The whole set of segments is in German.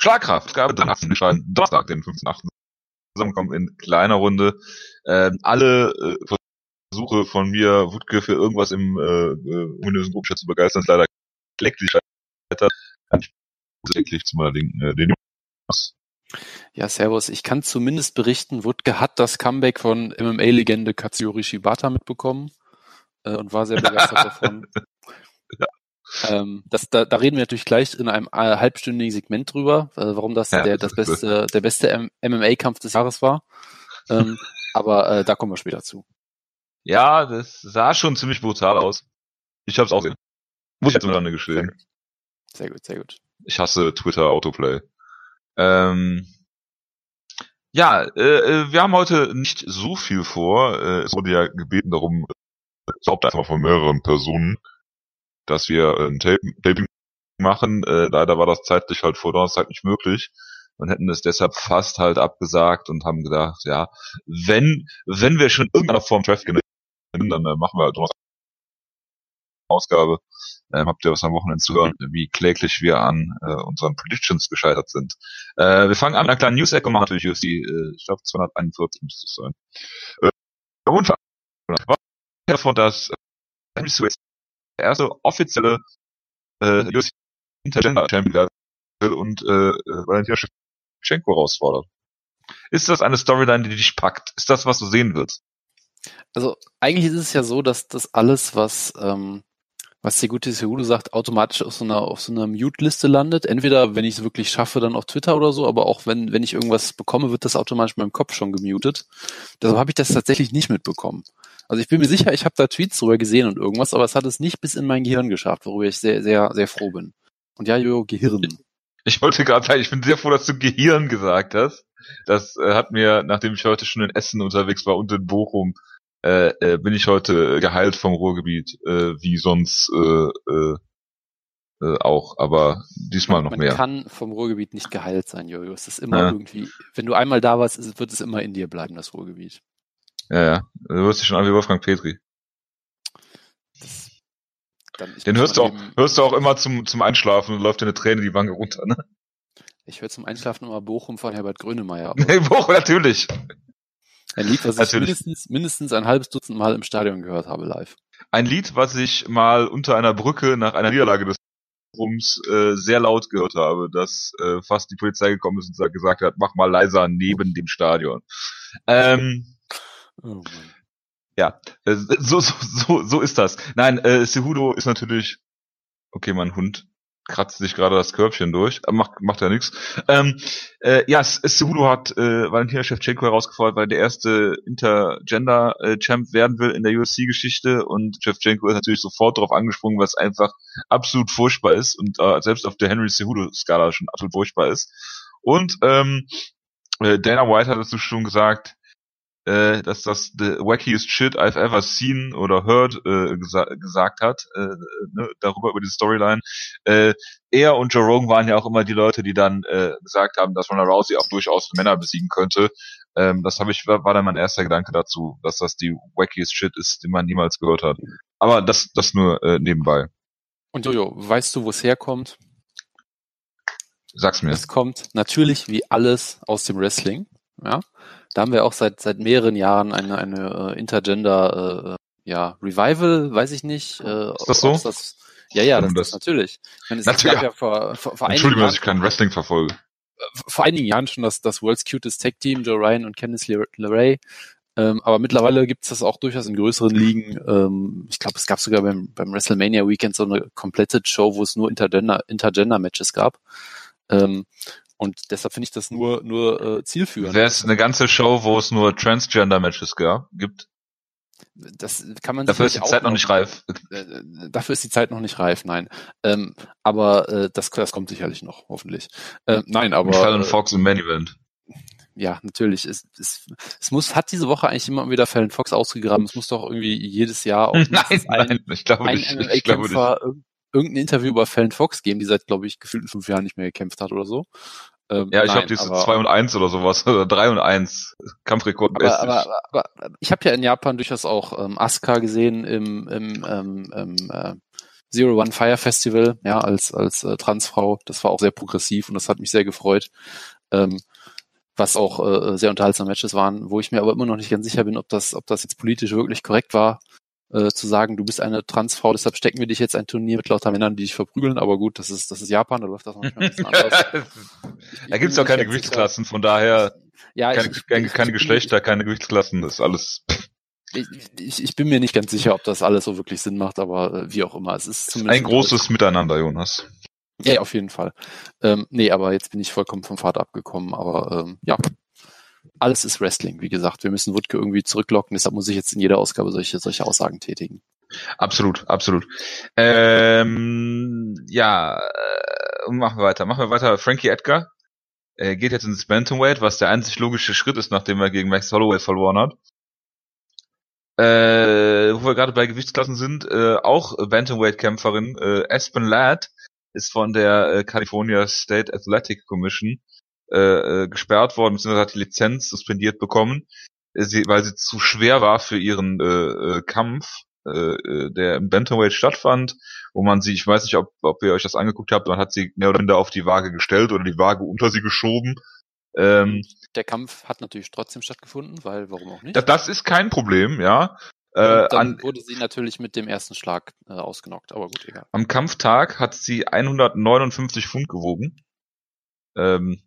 Schlagkraft, Gabe Donnerstag, den 15.8. zusammenkommen in kleiner Runde. Ähm, alle äh, Versuche von mir, Wutke für irgendwas im äh, äh ominösen Gruppenchat zu begeistern, ist leider kläglich scheitert. Wirklich zu meiner Linken, äh, den ja, servus. Ich kann zumindest berichten, Wutke hat das Comeback von MMA-Legende Katsuyori Shibata mitbekommen äh, und war sehr begeistert davon. Ja. Ähm, das, da, da reden wir natürlich gleich in einem äh, halbstündigen Segment drüber, äh, warum das ja, der das beste der beste MMA-Kampf des Jahres war. Ähm, aber äh, da kommen wir später zu. Ja, das sah schon ziemlich brutal aus. Ich hab's auch gesehen. Muss ich jetzt miteinander geschehen. Sehr gut, sehr gut. Ich hasse Twitter Autoplay. Ähm, ja, äh, äh, wir haben heute nicht so viel vor. Äh, es wurde ja gebeten darum, glaubt einfach von mehreren Personen, dass wir ein Taping machen. Äh, leider war das zeitlich halt vor Donnerstag nicht möglich und hätten es deshalb fast halt abgesagt und haben gedacht, ja, wenn wenn wir schon irgendeiner Form Traffic dann äh, machen wir halt Donnerstag Ausgabe. Ähm, habt ihr was am Wochenende zu hören, wie kläglich wir an äh, unseren Predictions gescheitert sind. Äh, wir fangen an mit einer kleinen News-Ecke machen natürlich UFC, äh, ich glaube 241 müsste es sein. Äh, und davon, dass äh, erste offizielle äh, UFC Intergender Champion und äh, äh Valentina Shevchenko herausfordert. Ist das eine Storyline, die dich packt? Ist das, was du sehen willst? Also eigentlich ist es ja so, dass das alles, was ähm, was der gute Sehudo sagt, automatisch auf so einer, auf so einer Mute-Liste landet. Entweder, wenn ich es wirklich schaffe, dann auf Twitter oder so, aber auch wenn, wenn ich irgendwas bekomme, wird das automatisch in meinem Kopf schon gemutet. Deshalb habe ich das tatsächlich nicht mitbekommen. Also ich bin mir sicher, ich habe da Tweets drüber gesehen und irgendwas, aber es hat es nicht bis in mein Gehirn geschafft, worüber ich sehr, sehr, sehr froh bin. Und ja, Jojo, Gehirn. Ich wollte gerade sagen, ich bin sehr froh, dass du Gehirn gesagt hast. Das äh, hat mir, nachdem ich heute schon in Essen unterwegs war und in Bochum, äh, äh, bin ich heute geheilt vom Ruhrgebiet, äh, wie sonst äh, äh, äh, auch, aber diesmal noch Man mehr. Man kann vom Ruhrgebiet nicht geheilt sein, Jojo. Es ist immer ja. irgendwie, wenn du einmal da warst, wird es immer in dir bleiben, das Ruhrgebiet. Ja, ja. Du wirst dich schon an wie Wolfgang Petri. Den hörst du auch, hörst du auch immer zum, zum Einschlafen und läuft dir eine Träne die Wange runter, ne? Ich höre zum Einschlafen immer Bochum von Herbert Grönemeyer. Nee, Bochum, natürlich. Ein Lied, was ich mindestens, mindestens ein halbes Dutzend Mal im Stadion gehört habe live. Ein Lied, was ich mal unter einer Brücke nach einer Niederlage des Rums äh, sehr laut gehört habe, dass äh, fast die Polizei gekommen ist und gesagt hat, mach mal leiser neben dem Stadion. Ähm, oh ja, äh, so, so, so, so ist das. Nein, äh, Sehudo ist natürlich, okay, mein Hund kratzt sich gerade das Körbchen durch, äh, macht, macht ja nichts. Ähm, äh, ja, Cejudo hat äh, Valentina Shevchenko herausgefordert, weil der erste Intergender-Champ werden will in der UFC-Geschichte und Shevchenko ist natürlich sofort darauf angesprungen, was einfach absolut furchtbar ist und äh, selbst auf der Henry Cejudo-Skala schon absolut furchtbar ist. Und ähm, äh, Dana White hat dazu schon gesagt, äh, dass das the wackiest shit I've ever seen oder heard äh, gesa gesagt hat, äh, ne, darüber über die Storyline. Äh, er und Joe Rogan waren ja auch immer die Leute, die dann äh, gesagt haben, dass Ronda Rousey auch durchaus Männer besiegen könnte. Ähm, das habe ich war, war dann mein erster Gedanke dazu, dass das die wackiest shit ist, den man niemals gehört hat. Aber das das nur äh, nebenbei. Und Jojo, weißt du, wo es herkommt? Sag's mir. Es kommt natürlich wie alles aus dem Wrestling. Ja, da haben wir auch seit seit mehreren Jahren eine eine äh, Intergender äh, ja Revival, weiß ich nicht. Äh, ist das so? Das, ja, ja, das, das natürlich. Ich meine, natürlich. ja vor, vor, vor Entschuldigung, dass ich kein Wrestling verfolge. Vor einigen Jahren schon das, das World's Cutest Tag Team, Joe Ryan und Candice LeRae. Ähm, aber mittlerweile gibt es das auch durchaus in größeren Ligen. Ähm, ich glaube, es gab sogar beim, beim WrestleMania Weekend so eine komplette Show, wo es nur Intergender, Intergender-Matches gab. Ähm, und deshalb finde ich das nur, nur äh, zielführend. Wäre es eine ganze Show, wo es nur Transgender-Matches gibt? Das kann man Dafür ist die Zeit noch nicht reif. Äh, dafür ist die Zeit noch nicht reif, nein. Ähm, aber äh, das, das kommt sicherlich noch, hoffentlich. Äh, nein, aber. Fallon äh, Fox im Main Event. Ja, natürlich. Es, es, es muss, hat diese Woche eigentlich immer wieder Fallon Fox ausgegraben. Es muss doch irgendwie jedes Jahr auch nein, ein, nein, ich glaube ein nicht. Ich glaube nicht. irgendein Interview über Fallon Fox geben, die seit, glaube ich, gefühlt fünf Jahren nicht mehr gekämpft hat oder so. Ähm, ja, ich glaube, die ist 2 und 1 oder sowas, oder 3 und 1. Kampfrekord aber, aber, aber, aber ich habe ja in Japan durchaus auch ähm, Asuka gesehen im, im, ähm, im äh, Zero One Fire Festival, ja, als, als äh, Transfrau. Das war auch sehr progressiv und das hat mich sehr gefreut. Ähm, was auch äh, sehr unterhaltsame Matches waren, wo ich mir aber immer noch nicht ganz sicher bin, ob das, ob das jetzt politisch wirklich korrekt war, äh, zu sagen, du bist eine Transfrau, deshalb stecken wir dich jetzt ein Turnier mit lauter Männern, die dich verprügeln, aber gut, das ist, das ist Japan, da läuft das manchmal ein bisschen anders. da gibt's doch keine Gewichtsklassen, von daher ja, keine, ich, keine, keine ich, Geschlechter, keine Gewichtsklassen, das ist alles. Ich, ich, ich bin mir nicht ganz sicher, ob das alles so wirklich Sinn macht, aber äh, wie auch immer. Es ist zumindest Ein großes Miteinander, Jonas. Ja, auf jeden Fall. Ähm, nee, aber jetzt bin ich vollkommen vom Pfad abgekommen. Aber ähm, ja, alles ist Wrestling. Wie gesagt, wir müssen Wutke irgendwie zurücklocken. Deshalb muss ich jetzt in jeder Ausgabe solche, solche Aussagen tätigen. Absolut, absolut. Ähm, ja, äh, machen wir weiter. Machen wir weiter. Frankie Edgar äh, geht jetzt ins Bantamweight, was der einzig logische Schritt ist, nachdem er gegen Max Holloway verloren hat. Äh, wo wir gerade bei Gewichtsklassen sind, äh, auch Bantamweight-Kämpferin äh, Aspen Ladd ist von der äh, California State Athletic Commission äh, äh, gesperrt worden, beziehungsweise hat die Lizenz suspendiert bekommen, äh, sie, weil sie zu schwer war für ihren äh, äh, Kampf, äh, der im Bantamweight stattfand, wo man sie, ich weiß nicht, ob, ob ihr euch das angeguckt habt, man hat sie mehr oder minder auf die Waage gestellt oder die Waage unter sie geschoben. Ähm, Der Kampf hat natürlich trotzdem stattgefunden, weil warum auch nicht? das, das ist kein Problem, ja. Äh, dann an, wurde sie natürlich mit dem ersten Schlag äh, ausgenockt, aber gut, egal. am Kampftag hat sie 159 Pfund gewogen. Ähm,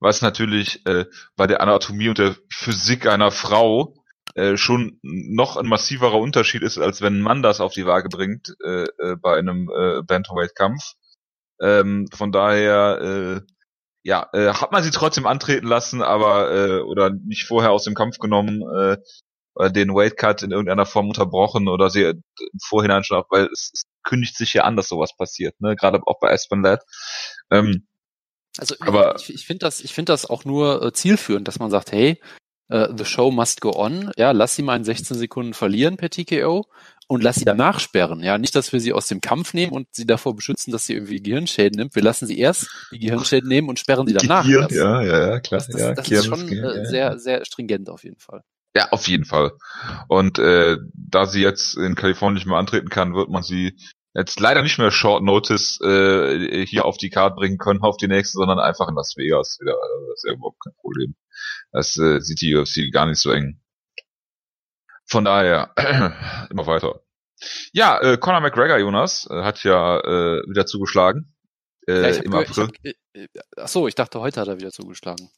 was natürlich äh, bei der Anatomie und der Physik einer Frau äh, schon noch ein massiverer Unterschied ist, als wenn ein Mann das auf die Waage bringt äh, äh, bei einem äh, Bantamweight-Kampf. Ähm, von daher, äh, ja, äh, hat man sie trotzdem antreten lassen, aber äh, oder nicht vorher aus dem Kampf genommen, äh, oder den Weightcut in irgendeiner Form unterbrochen oder sie im Vorhinein schon, weil es, es kündigt sich ja an, dass sowas passiert, ne? Gerade auch bei Aspen Ladd. Ähm, Also Aber- ich, ich finde das, ich finde das auch nur äh, zielführend, dass man sagt, hey, äh, the show must go on. Ja, lass sie mal in 16 Sekunden verlieren per TKO und lass sie danach sperren. Ja, nicht, dass wir sie aus dem Kampf nehmen und sie davor beschützen, dass sie irgendwie Gehirnschäden nimmt. Wir lassen sie erst die Gehirnschäden nehmen und sperren sie danach. Kier, erst. ja, ja, ja, klar. Das, das, ja, das ist schon äh, sehr, sehr stringent auf jeden Fall. Ja, auf jeden Fall. Und äh, da sie jetzt in Kalifornien nicht mehr antreten kann, wird man sie jetzt leider nicht mehr Short Notice äh, hier auf die Karte bringen können, auf die nächste, sondern einfach in Las Vegas wieder. Also Das ist ja überhaupt kein Problem. Das äh, sieht die UFC gar nicht so eng. Von daher, immer weiter. Ja, äh, Conor McGregor, Jonas, äh, hat ja äh, wieder zugeschlagen. Äh, ja, ich Im gehört- ich April. hab, äh, äh, ach so, ich dachte, heute hat er wieder zugeschlagen.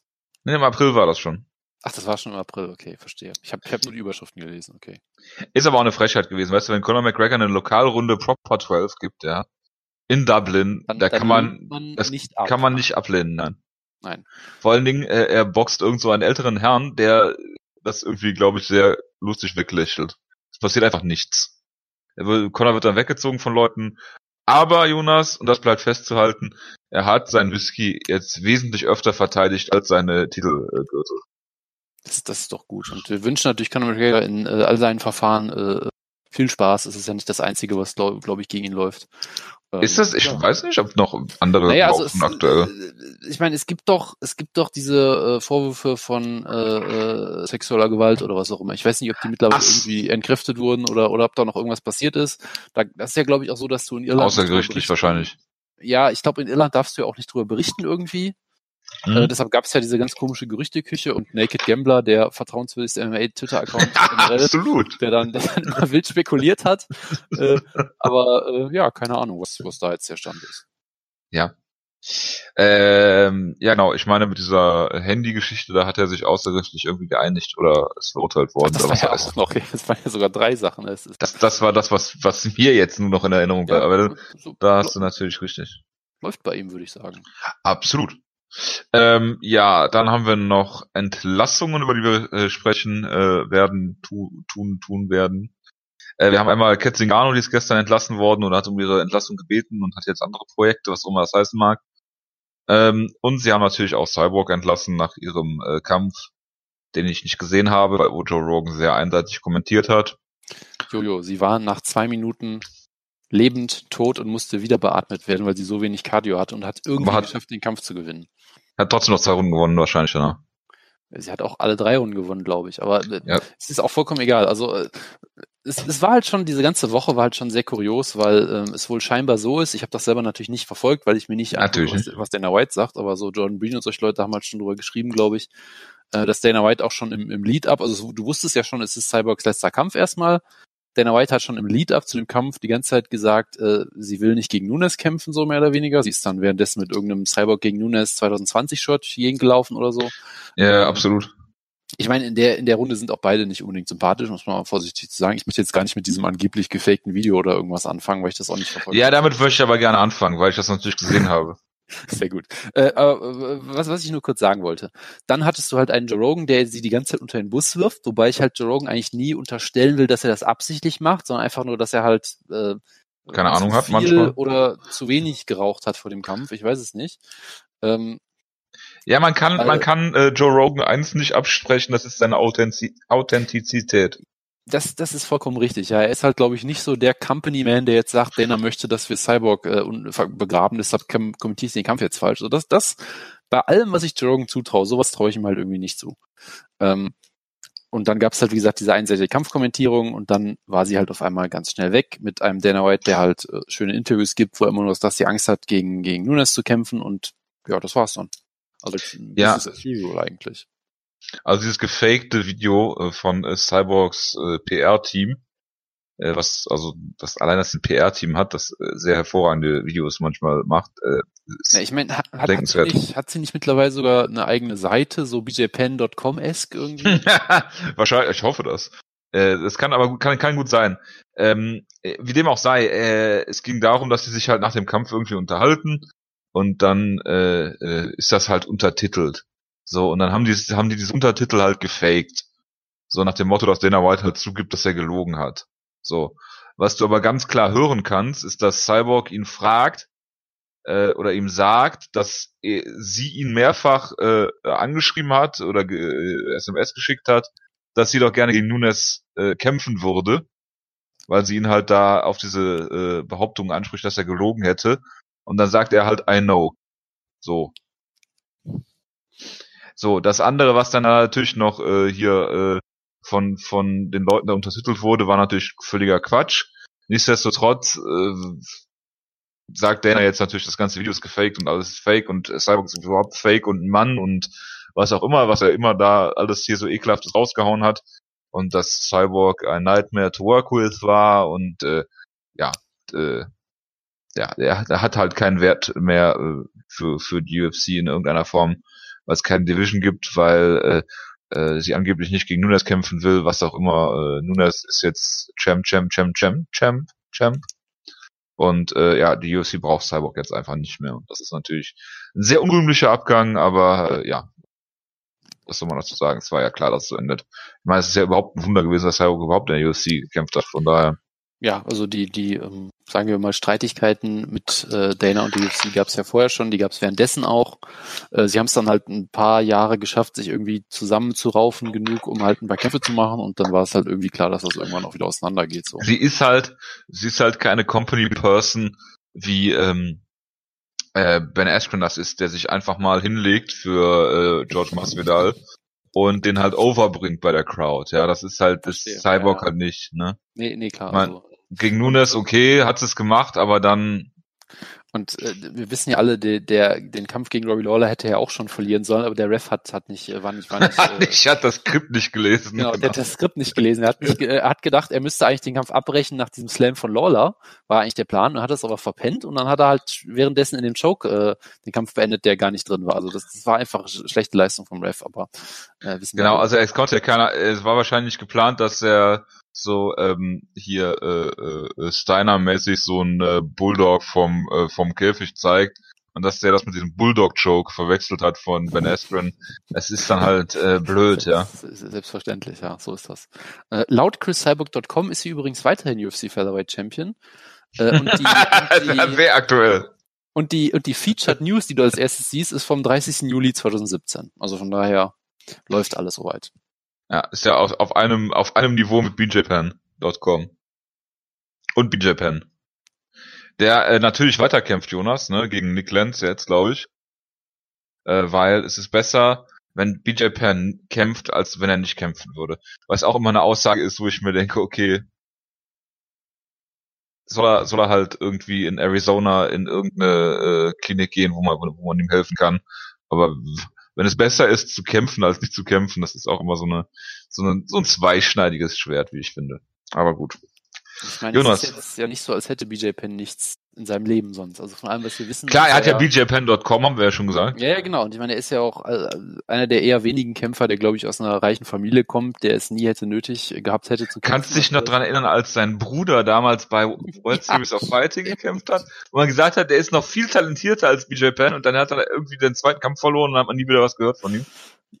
Nee, im April war das schon. Ach, das war schon im April, okay, verstehe. Ich habe ich hab nur die Überschriften gelesen, okay. Ist aber auch eine Frechheit gewesen. Weißt du, wenn Conor McGregor eine Lokalrunde Proper 12 gibt, ja, in Dublin, Dann, da dann kann man, man das nicht ab. kann man nicht ablehnen, nein. Nein. Vor allen Dingen, äh, er boxt irgend so einen älteren Herrn, der das irgendwie, glaube ich, sehr lustig weglächelt. Es passiert einfach nichts. Er wird, Conor wird dann weggezogen von Leuten. Aber Jonas, und das bleibt festzuhalten, er hat sein Whisky jetzt wesentlich öfter verteidigt als seine Titelgürtel. Das, das ist doch gut. Und wir wünschen natürlich Conor McGregor in äh, all seinen Verfahren äh, viel Spaß. Es ist ja nicht das Einzige, was, glaube glaub ich, gegen ihn läuft. Ähm, Ist das, ich ja. weiß nicht, ob noch andere Naja, also es, aktuell. äh, ich meine, es gibt doch, es gibt doch diese äh, Vorwürfe von äh, äh, sexueller Gewalt oder was auch immer. Ich weiß nicht, ob die mittlerweile Ach. irgendwie entkräftet wurden oder oder ob da noch irgendwas passiert ist. Da, das ist ja, glaube ich, auch so, dass du in Irland Außergerichtlich wahrscheinlich. Ja, ich glaube, in Irland darfst du ja auch nicht drüber berichten irgendwie. Hm? Äh, deshalb gab es ja diese ganz komische Gerüchteküche und Naked Gambler, der vertrauenswürdigste MMA-Twitter-Account Absolut. der dann, der dann immer wild spekuliert hat. äh, aber äh, ja, keine Ahnung, was, was da jetzt der Stand ist. Ähm, ja, genau. Ich meine, mit dieser Handy-Geschichte, da hat er sich außergerichtlich irgendwie geeinigt oder ist verurteilt worden. das oder war ja auch noch, das waren ja sogar drei Sachen. Ist, Das, das war das, was, was mir jetzt nur noch in Erinnerung bleibt. Aber so, da hast du natürlich richtig. läuft bei ihm, würde ich sagen. Absolut. Ähm, ja, dann haben wir noch Entlassungen, über die wir äh, sprechen äh, werden, tu, tun, tun werden. Äh, wir haben einmal Ketzingano, die ist gestern entlassen worden und hat um ihre Entlassung gebeten und hat jetzt andere Projekte, was auch immer das heißen mag. Ähm, und sie haben natürlich auch Cyborg entlassen nach ihrem äh, Kampf, den ich nicht gesehen habe, weil wo Joe Rogan sehr einseitig kommentiert hat. Jojo, sie war nach zwei Minuten lebend, tot und musste wieder beatmet werden, weil sie so wenig Cardio hatte und hat irgendwie hat- geschafft, den Kampf zu gewinnen. Hat trotzdem noch zwei Runden gewonnen, wahrscheinlich, ne? Sie hat auch alle drei Runden gewonnen, glaube ich. Aber äh, Ja. es ist auch vollkommen egal. Also äh, es, es war halt schon, diese ganze Woche war halt schon sehr kurios, weil ähm, es wohl scheinbar so ist, ich habe das selber natürlich nicht verfolgt, weil ich mir nicht natürlich was, was Dana White sagt, aber so Jordan Breen und solche Leute haben halt schon drüber geschrieben, glaube ich, äh, dass Dana White auch schon im, im Lead-Up, also du wusstest ja schon, es ist Cyborgs letzter Kampf erstmal, Dana White hat schon im Lead-Up zu dem Kampf die ganze Zeit gesagt, äh, sie will nicht gegen Nunes kämpfen, so mehr oder weniger. Sie ist dann währenddessen mit irgendeinem Cyborg gegen Nunes 2020-Shirt gegengelaufen oder so. Ja, absolut. Ich meine, in der, in der Runde sind auch beide nicht unbedingt sympathisch, muss man mal vorsichtig zu sagen. Ich möchte jetzt gar nicht mit diesem angeblich gefakten Video oder irgendwas anfangen, weil ich das auch nicht verfolge. Ja, damit möchte ich aber gerne anfangen, weil ich das natürlich gesehen habe. Sehr gut. Äh, aber, was, was ich nur kurz sagen wollte. Dann hattest du halt einen Joe Rogan, der sie die ganze Zeit unter den Bus wirft, wobei ich halt Joe Rogan eigentlich nie unterstellen will, dass er das absichtlich macht, sondern einfach nur, dass er halt äh, keine Ahnung hat viel manchmal. oder zu wenig geraucht hat vor dem Kampf. Ich weiß es nicht. Ähm, Ja, man kann, man kann äh, Joe Rogan eins nicht absprechen, das ist seine Authentiz Authentizität. Das, das ist vollkommen richtig. Ja, er ist halt, glaube ich, nicht so der Company-Man, der jetzt sagt, Dana möchte, dass wir Cyborg äh, begraben, deshalb kom- kommentiere ich den Kampf jetzt falsch. Also das, das, bei allem, was ich Joe Rogan zutraue, sowas traue ich ihm halt irgendwie nicht zu. Ähm, und dann gab es halt, wie gesagt, diese einseitige Kampfkommentierung und dann war sie halt auf einmal ganz schnell weg mit einem Dana White, der halt äh, schöne Interviews gibt, wo er immer nur dass sie Angst hat, gegen, gegen Nunes zu kämpfen und ja, das war's dann. Also Ja. das ist as usual eigentlich. Also dieses gefakte Video äh, von äh, Cyborgs äh, PR-Team, was also das allein das ein PR-Team hat, das sehr hervorragende Videos manchmal macht. Ist- Ja, ich meine, hat, hat, hat, sie nicht, hat sie nicht mittlerweile sogar eine eigene Seite, so bjpen.com-esque irgendwie? Wahrscheinlich, ich hoffe das. Das kann aber gut, kann, kann gut sein. Ähm, äh, wie dem auch sei, es ging darum, dass sie sich halt nach dem Kampf irgendwie unterhalten und dann ist das halt untertitelt. So, und dann haben die, haben die dieses Untertitel halt gefaked. So nach dem Motto, dass Dana White halt zugibt, dass er gelogen hat. So. Was du aber ganz klar hören kannst, ist, dass Cyborg ihn fragt, äh, oder ihm sagt, dass er, sie ihn mehrfach äh, angeschrieben hat oder äh, SMS geschickt hat, dass sie doch gerne gegen Nunes äh, kämpfen würde, weil sie ihn halt da auf diese äh, Behauptung anspricht, dass er gelogen hätte. Und dann sagt er halt, I know. So. So, das andere, was dann natürlich noch äh, hier äh, von, von den Leuten da untertitelt wurde, war natürlich völliger Quatsch. Nichtsdestotrotz äh, sagt Dana jetzt natürlich, das ganze Video ist gefaked und alles ist fake und Cyborg ist überhaupt fake und ein Mann und was auch immer, was er immer da alles hier so ekelhaftes rausgehauen hat und dass Cyborg ein Nightmare to work with war und äh, ja, äh, ja, der, der hat halt keinen Wert mehr äh, für, für die UFC in irgendeiner Form, weil es keine Division gibt, weil äh, äh, sie angeblich nicht gegen Nunes kämpfen will, was auch immer. Äh, Nunes ist jetzt Champ, Champ, Champ, Champ, Champ, Champ. Und äh, ja, die UFC braucht Cyborg jetzt einfach nicht mehr. Und das ist natürlich ein sehr unrühmlicher Abgang, aber äh, ja, was soll man dazu sagen? Es war ja klar, dass es so endet. Ich meine, es ist ja überhaupt ein Wunder gewesen, dass Cyborg überhaupt in der UFC gekämpft hat. Von daher, Ja, also die, die, ähm, sagen wir mal, Streitigkeiten mit äh, Dana und UFC gab es ja vorher schon, die gab es währenddessen auch. Äh, sie haben es dann halt ein paar Jahre geschafft, sich irgendwie zusammenzuraufen genug, um halt ein paar Kämpfe zu machen und dann war es halt irgendwie klar, dass das irgendwann auch wieder auseinandergeht. So. sie ist halt, sie ist halt keine Company Person wie ähm, äh, Ben Askren das ist, der sich einfach mal hinlegt für äh, George Masvidal und den halt overbringt bei der Crowd. Ja, das ist halt das Cyborg ja. halt nicht. Ne? Nee, nee, klar. Mein- Also, Gegen Nunes okay, hat es gemacht, aber dann und äh, wir wissen ja alle, der, der den Kampf gegen Robbie Lawler hätte er auch schon verlieren sollen, aber der Ref hat hat nicht, äh, war nicht, war nicht. Äh, ich hatte das Skript nicht gelesen. Genau, der hat das Skript nicht gelesen. Er hat, nicht, er hat gedacht, er müsste eigentlich den Kampf abbrechen nach diesem Slam von Lawler. War eigentlich der Plan und hat es aber verpennt und dann hat er halt währenddessen in dem Choke äh, den Kampf beendet, der gar nicht drin war. Also das, das war einfach sch- schlechte Leistung vom Ref, aber äh, wissen wir Genau, alle. also es konnte ja keiner, es war wahrscheinlich geplant, dass er so ähm, hier äh, äh, Steiner-mäßig so ein äh, Bulldog vom äh, vom Käfig zeigt und dass der das mit diesem Bulldog-Joke verwechselt hat von Ben Askren. Es ist dann halt äh, blöd, ja. Selbstverständlich, ja, so ist das. Äh, laut ChrisCyborg.com ist sie übrigens weiterhin UFC Featherweight Champion. Äh, und, die, und, die, Sehr aktuell. und die und die Featured News, die du als erstes siehst, ist vom 30. Juli 2017. Also von daher läuft alles soweit. Ja, ist ja auf, auf einem auf einem Niveau mit bjpen.com und bjpen. Der äh, natürlich weiterkämpft, Jonas, ne, gegen Nick Lenz jetzt, glaube ich. Äh, weil es ist besser, wenn BJ Penn kämpft, als wenn er nicht kämpfen würde. Was auch immer eine Aussage ist, wo ich mir denke, okay, soll er, soll er halt irgendwie in Arizona in irgendeine äh, Klinik gehen, wo man, wo man ihm helfen kann. Aber wenn es besser ist zu kämpfen als nicht zu kämpfen, das ist auch immer so eine so, eine, so ein zweischneidiges Schwert, wie ich finde. Aber gut. Ich meine, Jonas. es ist jetzt ja nicht so, als hätte BJ Penn nichts in seinem Leben sonst. Also von allem, was wir wissen. Klar, er hat ja bjpen.com, haben wir ja schon gesagt. Ja, ja, genau. Und ich meine, er ist ja auch äh, einer der eher wenigen Kämpfer, der, glaube ich, aus einer reichen Familie kommt, der es nie hätte nötig gehabt hätte zu kämpfen. Kannst du dich noch dran erinnern, als sein Bruder damals bei World Series of Fighting gekämpft hat, wo man gesagt hat, der ist noch viel talentierter als BJ Penn und dann hat er irgendwie den zweiten Kampf verloren und hat man nie wieder was gehört von ihm.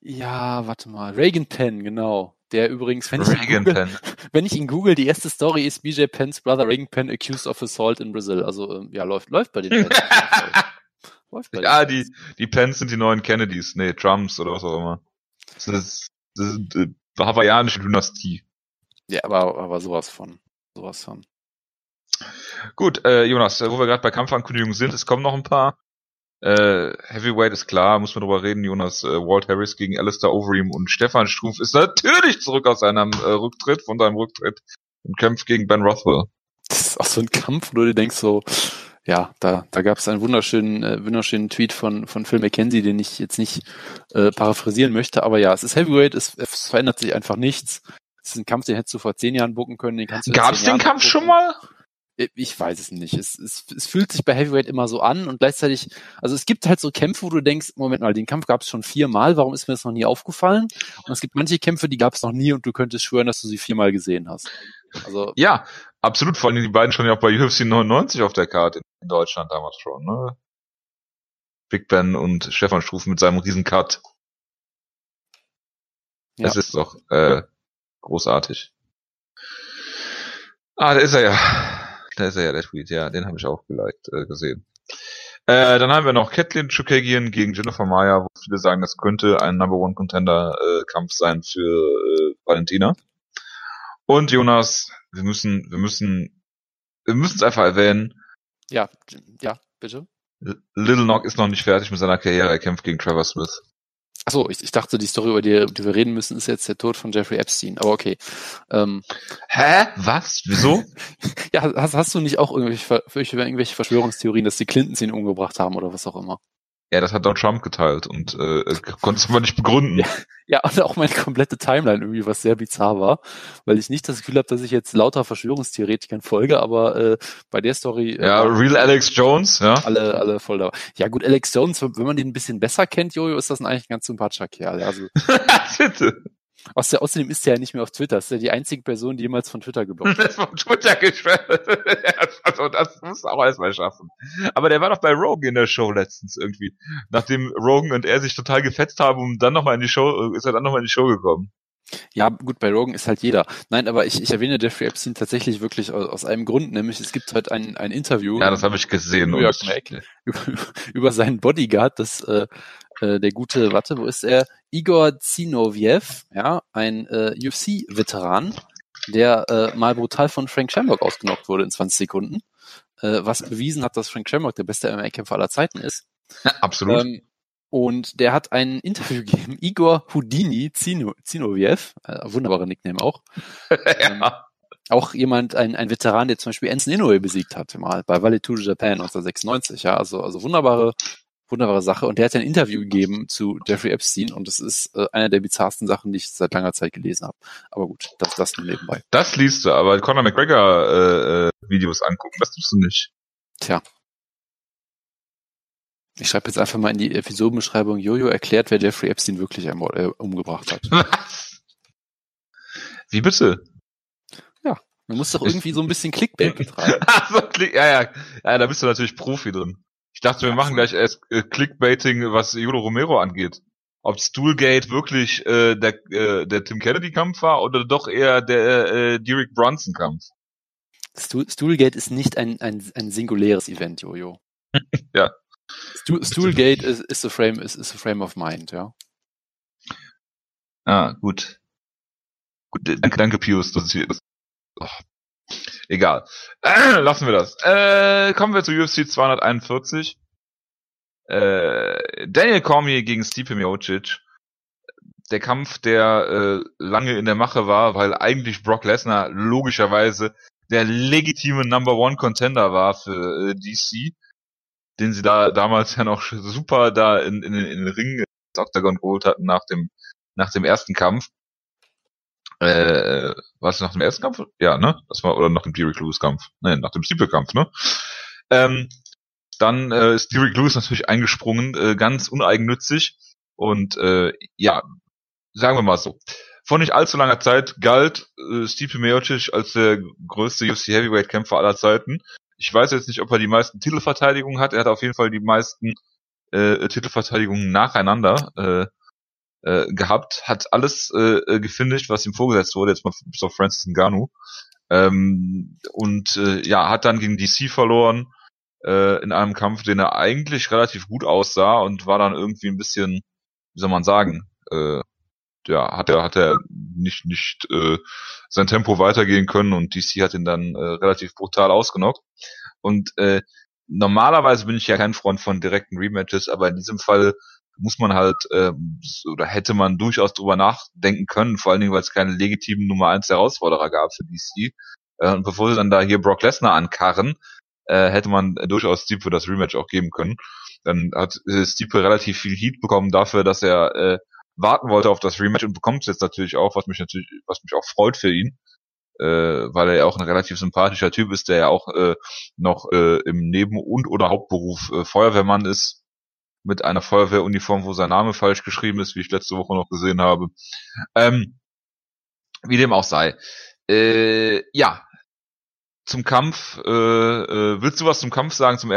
Ja, warte mal. Reagan Penn, genau. Der übrigens, wenn ich, google, wenn ich ihn google, die erste Story ist BJ Penn's brother Reagan Penn accused of assault in Brazil. Also ähm, ja, läuft läuft bei den Pens. läuft bei ja, den die die Pens sind die neuen Kennedys, nee, Trumps oder was auch immer. Das ist, das ist äh, hawaiianische Dynastie. Ja, aber aber sowas von, sowas von. Gut, äh, Jonas, wo wir gerade bei Kampfankündigungen sind, es kommen noch ein paar. Äh, Heavyweight ist klar, muss man drüber reden, Jonas. Äh, Walt Harris gegen Alistair Overeem und Stefan Strumpf ist natürlich zurück aus seinem äh, Rücktritt, von seinem Rücktritt und kämpft gegen Ben Rothwell. Das ist auch so ein Kampf, wo du denkst so, ja, da, da gab es einen wunderschönen, äh, wunderschönen Tweet von, von Phil McKenzie, den ich jetzt nicht äh, paraphrasieren möchte, aber ja, es ist Heavyweight, es, es verändert sich einfach nichts. Es ist ein Kampf, den hättest du vor zehn Jahren bucken können, den kannst du Gab es den Kampf schon mal? Äh, ich weiß es nicht. Es, es, es fühlt sich bei Heavyweight immer so an und gleichzeitig, also es gibt halt so Kämpfe, wo du denkst, Moment mal, den Kampf gab es schon viermal, warum ist mir das noch nie aufgefallen? Und es gibt manche Kämpfe, die gab es noch nie und du könntest schwören, dass du sie viermal gesehen hast. Also ja, absolut. Vor allem die beiden schon ja auch bei UFC 99 auf der Karte in Deutschland damals schon. Ne? Big Ben und Stefan Struff mit seinem riesen Cut. Ja. Das ist doch äh, großartig. Ah, da ist er ja. Ist er ja, der Tweet, ja, den habe ich auch geliked, äh, gesehen. Äh, dann haben wir noch Kathleen Chukagian gegen Jennifer Maya, wo viele sagen, das könnte ein Number One Contender äh, Kampf sein für äh, Valentina. Und Jonas, wir müssen, wir müssen, wir müssen es einfach erwähnen. Ja, ja, bitte. Little Knock ist noch nicht fertig mit seiner Karriere, er kämpft gegen Trevor Smith. Achso, ich, ich dachte, die Story, über die, die wir reden müssen, ist jetzt der Tod von Jeffrey Epstein. Aber okay. Ähm, Hä? Was? Wieso? ja, hast, hast du nicht auch irgendwelche, irgendwelche Verschwörungstheorien, dass die Clintons ihn umgebracht haben oder was auch immer? Ja, das hat Donald Trump geteilt und äh, konnte es aber nicht begründen. Ja, ja, und auch meine komplette Timeline irgendwie, was sehr bizarr war, weil ich nicht das Gefühl habe, dass ich jetzt lauter Verschwörungstheoretikern folge, aber äh, bei der Story. Äh, ja, Real Alex Jones, ja. Alle, alle voll da. Ja gut, Alex Jones, wenn man den ein bisschen besser kennt, Jojo, ist das eigentlich ein ganz sympathischer Kerl. Also, Außerdem ist er ja nicht mehr auf Twitter. Das ist ja die einzige Person, die jemals von Twitter geblockt ist. von Twitter gesperrt. also das muss auch erstmal schaffen. Aber der war doch bei Rogan in der Show letztens irgendwie. Nachdem Rogan und er sich total gefetzt haben und dann nochmal in die Show, ist er dann nochmal in die Show gekommen. Ja, gut, bei Rogan ist halt jeder. Nein, aber ich, ich erwähne Jeffrey Epstein tatsächlich wirklich aus, aus einem Grund, nämlich es gibt heute ein, ein Interview. Ja, das habe ich gesehen. New York Mac, über, über seinen Bodyguard, das äh, äh, der gute, warte, wo ist er? Igor Zinoviev, ja, ein äh, UFC-Veteran, der äh, mal brutal von Frank Shamrock ausgenockt wurde in 20 Sekunden, äh, was bewiesen hat, dass Frank Shamrock der beste MMA-Kämpfer aller Zeiten ist. Ja, absolut. Ähm, und der hat ein Interview gegeben, Igor Houdini Zino, Zinoviev, äh, wunderbarer Nickname auch. ähm, auch jemand, ein, ein Veteran, der zum Beispiel Enson Inoue besiegt hat, mal bei Vale to Japan 1996, ja, also, also wunderbare wunderbare Sache. Und der hat ein Interview gegeben zu Jeffrey Epstein und das ist äh, einer der bizarrsten Sachen, die ich seit langer Zeit gelesen habe. Aber gut, das, das nur nebenbei. Das liest du, aber Conor McGregor äh, äh, Videos angucken, das tust du nicht. Tja. Ich schreibe jetzt einfach mal in die Episodenbeschreibung, Jojo erklärt, wer Jeffrey Epstein wirklich äh, umgebracht hat. Was? Wie bitte? Ja, man muss doch irgendwie so ein bisschen Clickbait betreiben. so, ja, ja, ja, da bist du natürlich Profi drin. Ich dachte, wir machen gleich erst äh, Clickbaiting, was Judo Romero angeht. Ob Stoolgate wirklich äh, der, äh, der Tim Kennedy-Kampf war oder doch eher der äh, Derek Brunson-Kampf. Stool, Stoolgate ist nicht ein, ein, ein singuläres Event, Jojo. ja. Stool, Stoolgate ist, ist, a frame, ist, ist a frame of mind, ja. Ah, gut. Gut, danke, danke Pius. Das ist, das, oh, Egal. Äh, lassen wir das. Äh, kommen wir zu UFC 241. Äh, Daniel Cormier gegen Stipe Miocic. Der Kampf, der äh, lange in der Mache war, weil eigentlich Brock Lesnar logischerweise der legitime Number One Contender war für äh, DC, den sie da damals ja noch super da in, in, in den Ring Octagon geholt hatten nach dem nach dem ersten Kampf. Äh, was nach dem ersten Kampf? Ja, ne? Das war oder nach dem Derek Lewis Kampf? Nein, nach dem Steeple Kampf, ne? Ähm, dann äh, ist Derek Lewis natürlich eingesprungen, äh, ganz uneigennützig und äh, ja, sagen wir mal so. Vor nicht allzu langer Zeit galt äh, Stipe Miocic als der größte UFC Heavyweight Kämpfer aller Zeiten. Ich weiß jetzt nicht, ob er die meisten Titelverteidigungen hat. Er hat auf jeden Fall die meisten äh, Titelverteidigungen nacheinander äh, äh, gehabt, hat alles äh, gefindigt, was ihm vorgesetzt wurde, jetzt mal auf Francis Ngannou. Ähm, und äh, ja, hat dann gegen DC verloren äh, in einem Kampf, den er eigentlich relativ gut aussah und war dann irgendwie ein bisschen, wie soll man sagen, äh, ja, hat er hat er nicht nicht äh, sein Tempo weitergehen können und DC hat ihn dann äh, relativ brutal ausgenockt. Und äh, normalerweise bin ich ja kein Freund von direkten Rematches, aber in diesem Fall muss man halt äh, oder hätte man durchaus drüber nachdenken können, vor allen Dingen, weil es keine legitimen Nummer 1 Herausforderer gab für DC. Äh, und bevor sie dann da hier Brock Lesnar ankarren, äh, hätte man durchaus Stipe das Rematch auch geben können. Dann hat äh, Stipe relativ viel Heat bekommen dafür, dass er äh, warten wollte auf das Rematch und bekommt es jetzt natürlich auch, was mich natürlich, was mich auch freut für ihn, äh, weil er ja auch ein relativ sympathischer Typ ist, der ja auch äh, noch äh, im Neben- und oder Hauptberuf äh, Feuerwehrmann ist mit einer Feuerwehruniform, wo sein Name falsch geschrieben ist, wie ich letzte Woche noch gesehen habe. Ähm, wie dem auch sei. Äh, ja, zum Kampf. Äh, äh, willst du was zum Kampf sagen, zum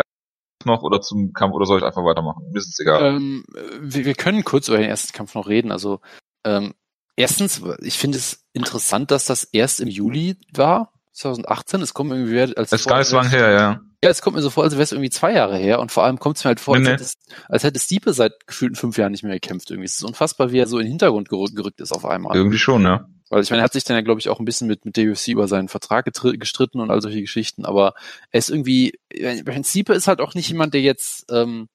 noch oder zum Kampf oder soll ich einfach weitermachen? Mir ist es egal. Ähm, wir, wir können kurz über den ersten Kampf noch reden. Also ähm, erstens, ich finde es interessant, dass das erst im Juli war, 2018. Es kommt irgendwie als es ist gar nicht so lange her, ja. Ja, es kommt mir so vor, als wäre es irgendwie zwei Jahre her und vor allem kommt es mir halt vor, als, nee. Hätte, als hätte Stiepe seit gefühlten fünf Jahren nicht mehr gekämpft. Irgendwie es ist unfassbar, wie er so in den Hintergrund gerückt, gerückt ist auf einmal. Irgendwie schon, ja. Weil ich meine, er hat sich dann ja, glaube ich, auch ein bisschen mit, mit der UFC über seinen Vertrag gestritten und all solche Geschichten, aber er ist irgendwie, Stiepe ist halt auch nicht jemand, der jetzt ähm,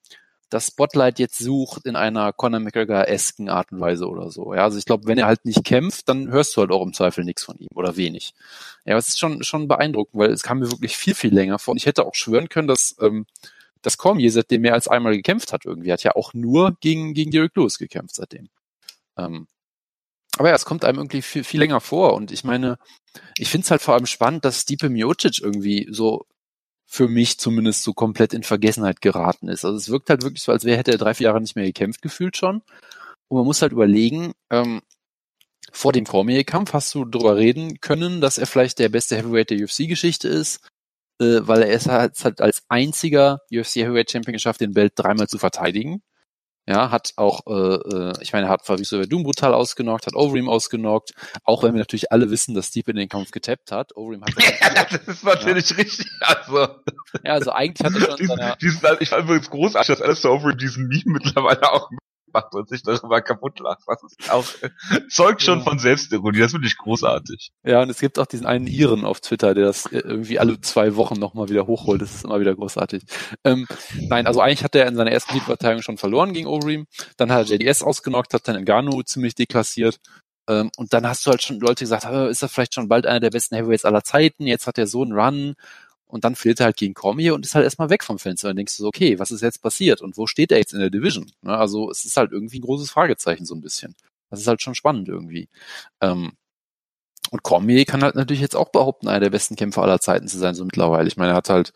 das Spotlight jetzt sucht in einer Conor McGregor-esken Art und Weise oder so. Ja, also ich glaube, wenn er halt nicht kämpft, dann hörst du halt auch im Zweifel nichts von ihm oder wenig. Ja, es ist schon, schon beeindruckend, weil es kam mir wirklich viel, viel länger vor. Und ich hätte auch schwören können, dass, ähm, dass Cormier seitdem mehr als einmal gekämpft hat irgendwie. Hat ja auch nur gegen, gegen Derek Lewis gekämpft seitdem. Ähm, aber ja, es kommt einem irgendwie viel, viel länger vor. Und ich meine, ich finde es halt vor allem spannend, dass Stipe Miocic irgendwie so für mich zumindest so komplett in Vergessenheit geraten ist. Also es wirkt halt wirklich so, als wäre hätte er drei, vier Jahre nicht mehr gekämpft gefühlt schon. Und man muss halt überlegen, ähm, vor dem Cormier-Kampf hast du darüber reden können, dass er vielleicht der beste Heavyweight der UFC-Geschichte ist, äh, weil er es halt, halt als einziger UFC Heavyweight Champion geschafft, den Belt dreimal zu verteidigen. Ja, hat auch, äh, äh ich meine, hat Fabrice Verdun brutal ausgenockt, hat Overeem ausgenockt, auch wenn wir natürlich alle wissen, dass Steve in den Kampf getappt hat. Overeem hat ja, das ist natürlich ja. richtig. Also. Ja, also eigentlich hat er schon diesen, seiner... diesen, Ich fand übrigens großartig, dass Alistair Overeem diesen Meme mittlerweile auch macht und sich darüber kaputt lacht. Was ist auch, zeugt schon ja. von Selbstironie. Das finde ich großartig. Ja, und es gibt auch diesen einen Iren auf Twitter, der das irgendwie alle zwei Wochen nochmal wieder hochholt. Das ist immer wieder großartig. Ähm, nein, also eigentlich hat er in seiner ersten Titelverteidigung schon verloren gegen Overeem. Dann hat er JDS ausgenockt, hat dann Ngannou ziemlich deklassiert. Ähm, und dann hast du halt schon Leute gesagt, ist er vielleicht schon bald einer der besten Heavyweights aller Zeiten? Jetzt hat er so einen Run und dann fehlt er halt gegen Cormier und ist halt erstmal weg vom Fenster. Und dann denkst du so, okay, was ist jetzt passiert und wo steht er jetzt in der Division? Ne, also es ist halt irgendwie ein großes Fragezeichen so ein bisschen. Das ist halt schon spannend irgendwie. Ähm, und Cormier kann halt natürlich jetzt auch behaupten, einer der besten Kämpfer aller Zeiten zu sein, so mittlerweile. Ich meine, er hat halt,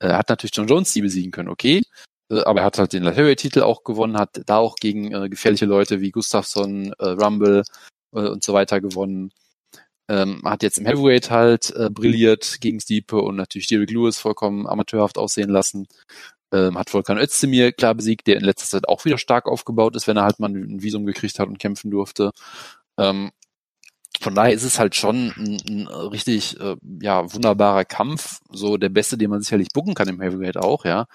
er hat natürlich John Jones die besiegen können, okay. Äh, aber er hat halt den Heavyweight-Titel auch gewonnen, hat da auch gegen äh, gefährliche Leute wie Gustafsson, äh, Rumble äh, und so weiter gewonnen. Ähm, hat jetzt im Heavyweight halt äh, brilliert gegen Stiepe und natürlich Derek Lewis vollkommen amateurhaft aussehen lassen. Ähm, hat Volkan Özdemir klar besiegt, der in letzter Zeit auch wieder stark aufgebaut ist, wenn er halt mal ein Visum gekriegt hat und kämpfen durfte. Ähm, von daher ist es halt schon ein, ein richtig äh, ja wunderbarer Kampf, so der beste, den man sicherlich bucken kann im Heavyweight auch, ja.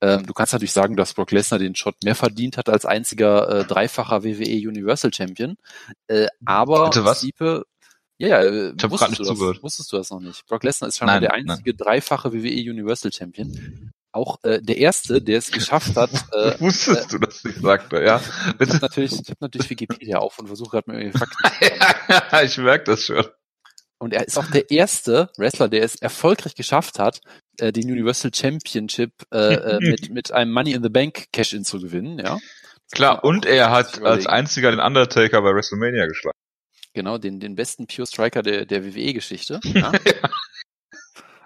Ähm, du kannst natürlich sagen, dass Brock Lesnar den Shot mehr verdient hat als einziger äh, dreifacher WWE Universal Champion, äh, aber Bitte was? Stiepe, ja, ja, äh, ich wusstest, nicht du das, wusstest du das noch nicht. Brock Lesnar ist schon nein, der einzige nein. dreifache WWE Universal Champion. Auch äh, der erste, der es geschafft hat. Äh, wusstest äh, du das nicht, sagte ja. Ich habe natürlich, ich hab natürlich Wikipedia auf und versuche gerade mal irgendwie Fakten. ja, ich merke das schon. Und er ist auch der erste Wrestler, der es erfolgreich geschafft hat, äh, den Universal Championship äh, äh, mit, mit einem Money in the Bank Cash-In zu gewinnen, ja. Klar, und er hat als einziger den Undertaker bei WrestleMania geschlagen. Genau, den, den besten Pure Striker der, der WWE-Geschichte.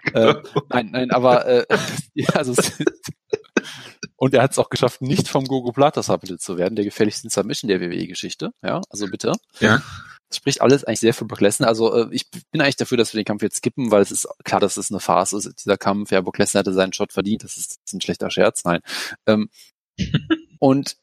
Ja. äh, nein, nein, aber äh, ja, also und er hat es auch geschafft, nicht vom Gogo Plata submitted zu werden, der gefährlichsten Submission der WWE-Geschichte. Ja, also bitte. Ja. Das spricht alles eigentlich sehr für Brock Lesnar. Also äh, ich bin eigentlich dafür, dass wir den Kampf jetzt skippen, weil es ist klar, dass es eine Farce ist. Dieser Kampf, ja, Brock Lesnar hatte seinen Shot verdient. Das ist, das ist ein schlechter Scherz. Nein. Ähm, und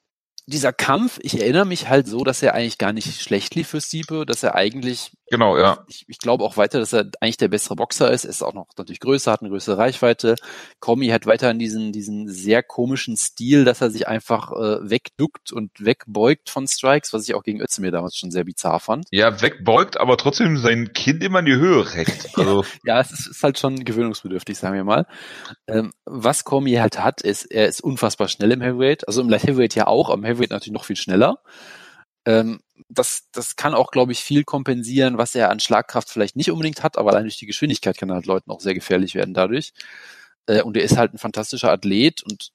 dieser Kampf, ich erinnere mich halt so, dass er eigentlich gar nicht schlecht lief für Stipe, dass er eigentlich, genau, ja. Ich, ich glaube auch weiter, dass er eigentlich der bessere Boxer ist. Er ist auch noch natürlich größer, hat eine größere Reichweite. Komi hat weiterhin diesen, diesen sehr komischen Stil, dass er sich einfach äh, wegduckt und wegbeugt von Strikes, was ich auch gegen Özdemir damals schon sehr bizarr fand. Ja, wegbeugt, aber trotzdem sein Kind immer in die Höhe reckt. Also. ja, es ist, ist, halt schon gewöhnungsbedürftig, sagen wir mal. Ähm, was Komi halt hat, ist, er ist unfassbar schnell im Heavyweight, also im Light Heavyweight ja auch, am Heavyweight wird natürlich noch viel schneller. Ähm, das, das kann auch, glaube ich, viel kompensieren, was er an Schlagkraft vielleicht nicht unbedingt hat, aber allein durch die Geschwindigkeit kann er halt Leuten auch sehr gefährlich werden dadurch. Äh, und er ist halt ein fantastischer Athlet und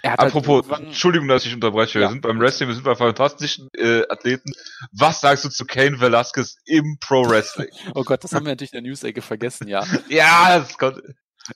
er hat halt Apropos, halt Entschuldigung, dass ich unterbreche. Ja. Wir sind beim Wrestling, wir sind bei fantastischen äh, Athleten. Was sagst du zu Kane Velasquez im Pro Wrestling? oh Gott, das haben wir natürlich in der News-Ecke vergessen, ja. ja, das kommt.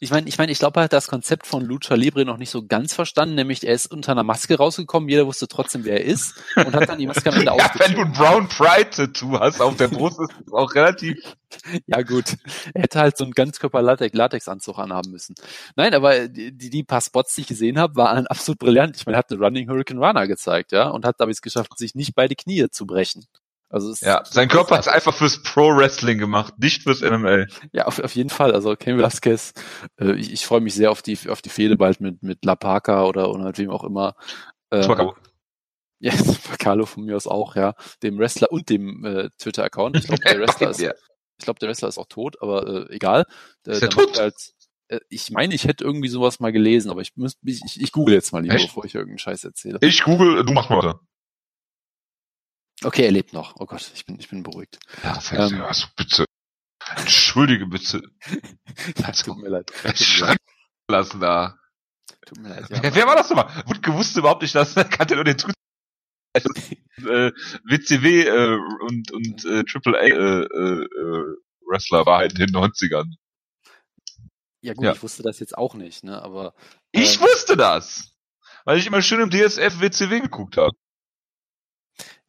Ich meine, ich meine, ich glaube, er hat das Konzept von Lucha Libre noch nicht so ganz verstanden, nämlich er ist unter einer Maske rausgekommen, jeder wusste trotzdem, wer er ist und hat dann die Maske am Ende ja, Wenn du ein Brown Pride Tattoo hast auf der Brust, ist das auch relativ. ja gut, er hätte halt so einen Ganzkörper Latex Anzug anhaben müssen. Nein, aber die, die paar Spots, die ich gesehen habe, waren absolut brillant. Ich meine, er hat eine Running Hurricane Runner gezeigt, ja, und hat dabei es geschafft, sich nicht beide Knie zu brechen. Also ja, sein Körper ist einfach fürs Pro Wrestling gemacht, nicht fürs MML. Ja, auf, auf jeden Fall. Also Ken Velasquez, äh, ich, ich freue mich sehr auf die auf die Fehde bald mit mit La Parca oder oder mit wem auch immer. Äh, ja, Carlo von mir aus auch, ja, dem Wrestler und dem äh, Twitter Account. Ich glaube, der Wrestler ist, ja. ich glaube, der Wrestler ist auch tot, aber äh, egal. Der, ist der tot? Halt, äh, ich meine, ich hätte irgendwie sowas mal gelesen, aber ich muss, ich, ich google jetzt mal lieber, Echt? bevor ich irgendeinen Scheiß erzähle. Ich google, du machst mal weiter. Okay, er lebt noch. Oh Gott, ich bin, ich bin beruhigt. Ja, ähm, also bitte. Entschuldige bitte. das tut mir leid. Schreib lassen da. Tut mir leid, ja. Wer, wer war das nochmal? Wut gewusst überhaupt nicht, dass kannte nur den Tut äh, WCW äh, und, und äh, Triple A äh, äh, Wrestler war halt in den 90ern. Ja gut, ja. ich wusste das jetzt auch nicht, ne? Aber. Äh, ich wusste das! Weil ich immer schön im DSF WCW geguckt habe.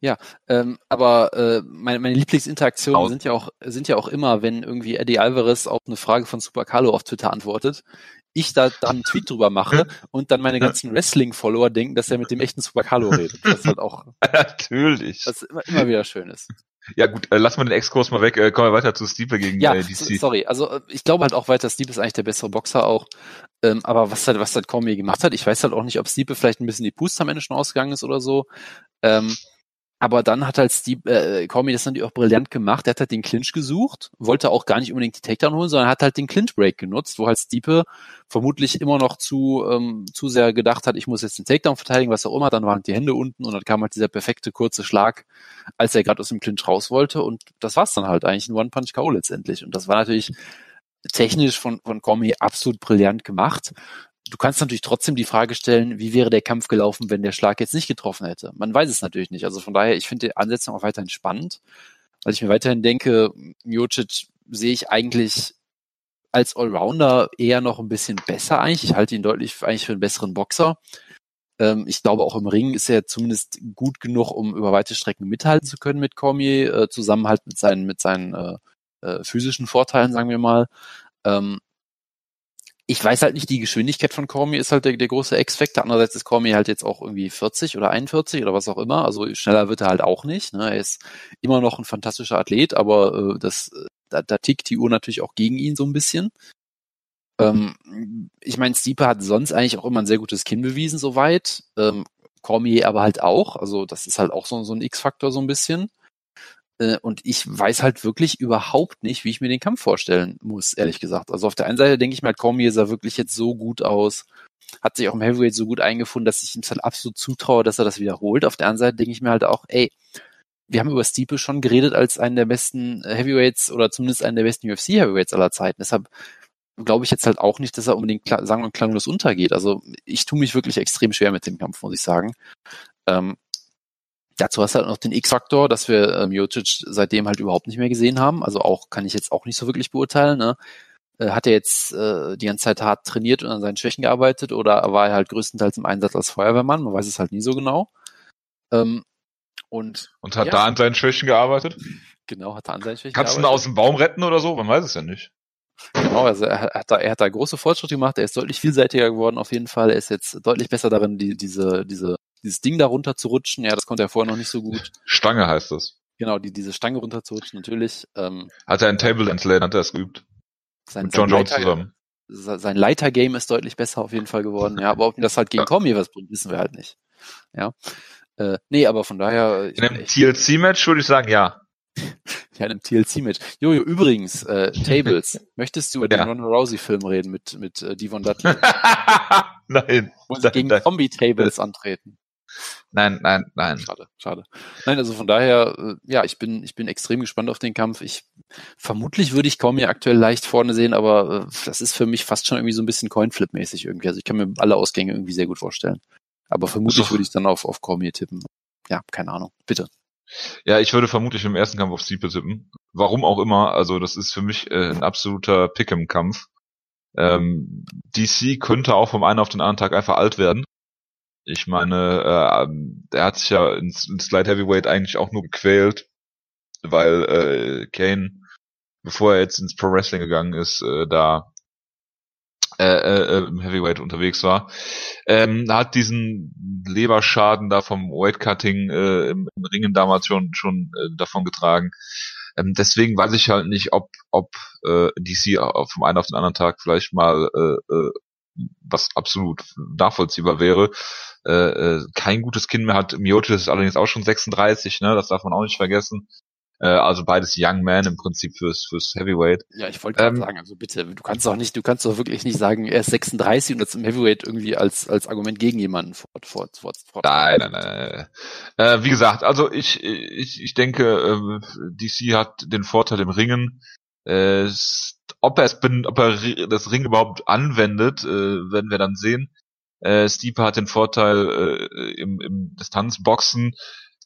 Ja, ähm, aber äh, meine, meine Lieblingsinteraktionen sind ja auch sind ja auch immer, wenn irgendwie Eddie Alvarez auf eine Frage von Super Carlo auf Twitter antwortet, ich da dann einen Tweet drüber mache und dann meine ganzen Wrestling-Follower denken, dass er mit dem echten Super Carlo redet. Das ist halt auch natürlich, was immer, immer wieder schön ist. Ja gut, äh, lass mal den Exkurs mal weg. Äh, kommen wir weiter zu Stipe gegen ja, äh, DC. Sorry, also äh, ich glaube halt auch weiter, Stipe ist eigentlich der bessere Boxer auch. Ähm, aber was halt, was halt Cormier gemacht hat, ich weiß halt auch nicht, ob Stipe vielleicht ein bisschen die Puste am Ende schon ausgegangen ist oder so. Ähm, aber dann hat halt Steve, äh, Cormier das natürlich auch brillant gemacht. Er hat halt den Clinch gesucht, wollte auch gar nicht unbedingt die Takedown holen, sondern hat halt den Clinch Break genutzt, wo halt Stiepe vermutlich immer noch zu, ähm, zu sehr gedacht hat, ich muss jetzt den Takedown verteidigen, was auch immer. Dann waren die Hände unten und dann kam halt dieser perfekte kurze Schlag, als er gerade aus dem Clinch raus wollte. Und das war's dann halt eigentlich ein One-Punch-KO letztendlich. Und das war natürlich technisch von, von Cormier absolut brillant gemacht du kannst natürlich trotzdem die Frage stellen, wie wäre der Kampf gelaufen, wenn der Schlag jetzt nicht getroffen hätte? Man weiß es natürlich nicht. Also von daher, ich finde die Ansetzung auch weiterhin spannend, weil ich mir weiterhin denke, Miocic sehe ich eigentlich als Allrounder eher noch ein bisschen besser eigentlich. Ich halte ihn deutlich eigentlich für einen besseren Boxer. Ähm, ich glaube, auch im Ring ist er zumindest gut genug, um über weite Strecken mithalten zu können mit Cormier, äh, zusammen halt mit seinen, mit seinen äh, äh, physischen Vorteilen, sagen wir mal. Ähm, ich weiß halt nicht, die Geschwindigkeit von Cormier ist halt der, der große X-Factor. Andererseits ist Cormier halt jetzt auch irgendwie 40 oder 41 oder was auch immer. Also schneller wird er halt auch nicht. Ne? Er ist immer noch ein fantastischer Athlet, aber äh, das, da, da tickt die Uhr natürlich auch gegen ihn so ein bisschen. Ähm, ich meine, Stiepe hat sonst eigentlich auch immer ein sehr gutes Kinn bewiesen, soweit. Ähm, Cormier aber halt auch. Also das ist halt auch so, so ein X-Faktor so ein bisschen. Äh, und ich weiß halt wirklich überhaupt nicht, wie ich mir den Kampf vorstellen muss, ehrlich gesagt. Also auf der einen Seite denke ich mal, Cormier sah wirklich jetzt so gut aus, hat sich auch im Heavyweight so gut eingefunden, dass ich ihm halt absolut zutraue, dass er das wiederholt. Auf der anderen Seite denke ich mir halt auch, ey, wir haben über Stipe schon geredet als einen der besten Heavyweights oder zumindest einen der besten UFC Heavyweights aller Zeiten. Deshalb glaube ich jetzt halt auch nicht, dass er unbedingt sagen und klanglos untergeht. Also ich tue mich wirklich extrem schwer mit dem Kampf, muss ich sagen. Ähm, dazu hast du halt noch den X-Faktor, dass wir ähm, Jocic seitdem halt überhaupt nicht mehr gesehen haben. Also auch kann ich jetzt auch nicht so wirklich beurteilen. Ne? Äh, hat er jetzt äh, die ganze Zeit hart trainiert und an seinen Schwächen gearbeitet oder war er halt größtenteils im Einsatz als Feuerwehrmann? Man weiß es halt nie so genau. Ähm, und, und hat ja, da an seinen Schwächen gearbeitet? Genau, hat er an seinen Schwächen Kannst gearbeitet. Kannst du ihn aus dem Baum retten oder so? Man weiß es ja nicht. Genau, also er hat, da, er hat da große Fortschritte gemacht, er ist deutlich vielseitiger geworden auf jeden Fall, er ist jetzt deutlich besser darin, die, diese, diese, dieses Ding da runter zu rutschen, ja, das konnte er vorher noch nicht so gut. Stange heißt das. Genau, die, diese Stange runter zu rutschen, natürlich. Ähm, hat er ein Table Dance hat er es geübt. Sein, Mit John Jones zusammen. Sein Leitergame ist deutlich besser auf jeden Fall geworden, ja, aber ob ihm das halt gegen ja. Cormier was bringt, wissen wir halt nicht. Ja. Äh, nee, aber von daher. In einem TLC-Match würde ich sagen, ja. Ja, in einem TLC-Match. Jojo, übrigens, äh, Tables. Möchtest du über ja. den Ronda Rousey-Film reden mit, mit äh, Devon Dudley? nein. Sie gegen Zombie-Tables antreten. Nein, nein, nein. Schade, schade. Nein, also von daher, äh, ja, ich bin, ich bin extrem gespannt auf den Kampf. Ich, vermutlich würde ich kaum hier aktuell leicht vorne sehen, aber äh, das ist für mich fast schon irgendwie so ein bisschen Coinflip-mäßig irgendwie. Also ich kann mir alle Ausgänge irgendwie sehr gut vorstellen. Aber vermutlich so. würde ich dann auf, auf Cormier tippen. Ja, keine Ahnung. Bitte. Ja, ich würde vermutlich im ersten Kampf auf Stipe tippen. Warum auch immer. Also das ist für mich äh, ein absoluter Pick'em-Kampf. Ähm, DC könnte auch vom einen auf den anderen Tag einfach alt werden. Ich meine, äh, er hat sich ja ins, ins Light Heavyweight eigentlich auch nur gequält, weil äh, Kane, bevor er jetzt ins Pro Wrestling gegangen ist, äh, da äh, äh, im Heavyweight unterwegs war, ähm, hat diesen Leberschaden da vom Weightcutting äh, im, im Ringen damals schon schon äh, davon getragen. Ähm, deswegen weiß ich halt nicht, ob ob äh, DC vom einen auf den anderen Tag vielleicht mal äh, äh, was absolut nachvollziehbar wäre, äh, äh, kein gutes Kind mehr hat. Miocic ist allerdings auch schon 36, ne, das darf man auch nicht vergessen. Äh, also beides Young Man im Prinzip fürs, fürs Heavyweight. Ja, ich wollte ähm, sagen, also bitte, du kannst doch nicht, du kannst doch wirklich nicht sagen, er ist 36 und das im Heavyweight irgendwie als, als Argument gegen jemanden fort, fort, fort, fort. Nein, nein, nein. Äh, wie gesagt, also ich, ich, ich denke, äh, DC hat den Vorteil im Ringen. Äh, ob er es bin, ob er das Ring überhaupt anwendet, äh, werden wir dann sehen. Äh, Stipe hat den Vorteil äh, im, im Distanzboxen.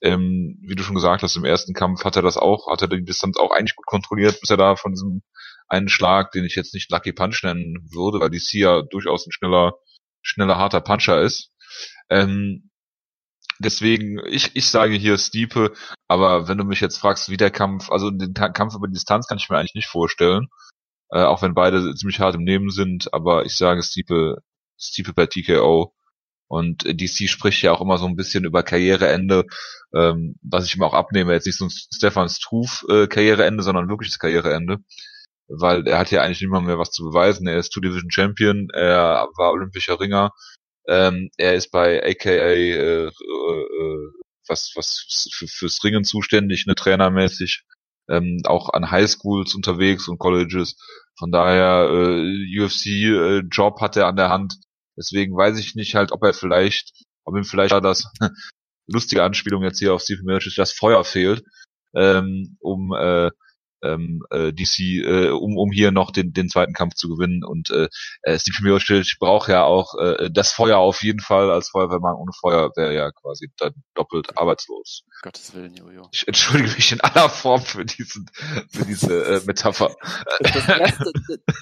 Ähm, wie du schon gesagt hast, im ersten Kampf hat er das auch, hat er die Distanz auch eigentlich gut kontrolliert, bis er da von diesem einen Schlag, den ich jetzt nicht Lucky Punch nennen würde, weil DC ja durchaus ein schneller, schneller, harter Puncher ist. Ähm, deswegen, ich, ich sage hier Stiepe, aber wenn du mich jetzt fragst, wie der Kampf, also den Kampf über die Distanz kann ich mir eigentlich nicht vorstellen, äh, auch wenn beide ziemlich hart im Nehmen sind, aber ich sage Stiepe, Stiepe bei TKO. Und DC spricht ja auch immer so ein bisschen über Karriereende, ähm, was ich ihm auch abnehme, jetzt nicht so ein Stefan Struve äh, Karriereende, sondern wirkliches Karriereende. Weil er hat ja eigentlich mal mehr was zu beweisen. Er ist Two-Division Champion, er war olympischer Ringer, ähm, er ist bei AKA äh, äh, was, was für, fürs Ringen zuständig, ne, trainermäßig, ähm, auch an Highschools unterwegs und Colleges. Von daher, äh, UFC-Job äh, hat er an der Hand Deswegen weiß ich nicht halt, ob er vielleicht, ob ihm vielleicht das lustige Anspielung jetzt hier auf Steve Miocic, das Feuer fehlt, ähm, um äh, ähm, äh, DC, äh, um, um hier noch den, den zweiten Kampf zu gewinnen. Und äh, äh Steve Miocic braucht ja auch äh, das Feuer auf jeden Fall als Feuerwehrmann. Ohne Feuer wäre ja quasi dann doppelt arbeitslos. Gottes Willen, Jojo. Ich entschuldige mich in aller Form für diesen, für diese äh, Metapher. Das erste,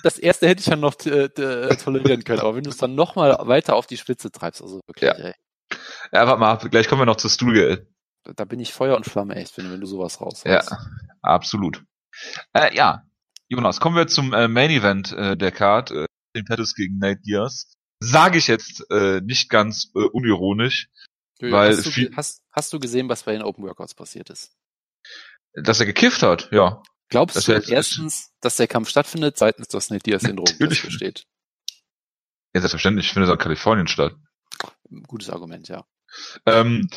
das erste hätte ich ja noch äh, tolerieren können, aber wenn du es dann nochmal weiter auf die Spitze treibst, also wirklich, ja. ey. Ja, warte mal, gleich kommen wir noch zur Studio. Da bin ich Feuer und Flamme echt, wenn, wenn du sowas raus Ja, absolut. Äh, ja, Jonas, kommen wir zum äh, Main Event äh, der Card, äh, den Pettis gegen Nate Diaz. Sage ich jetzt äh, nicht ganz äh, unironisch, ja, weil hast du, hast, hast du gesehen, was bei den Open Workouts passiert ist? Dass er gekifft hat, ja. Glaubst das du erstens, dass der Kampf stattfindet, zweitens, dass Nate Diaz in Drogen besteht? Ja, selbstverständlich findet er in Kalifornien statt. Gutes Argument, ja. Ähm,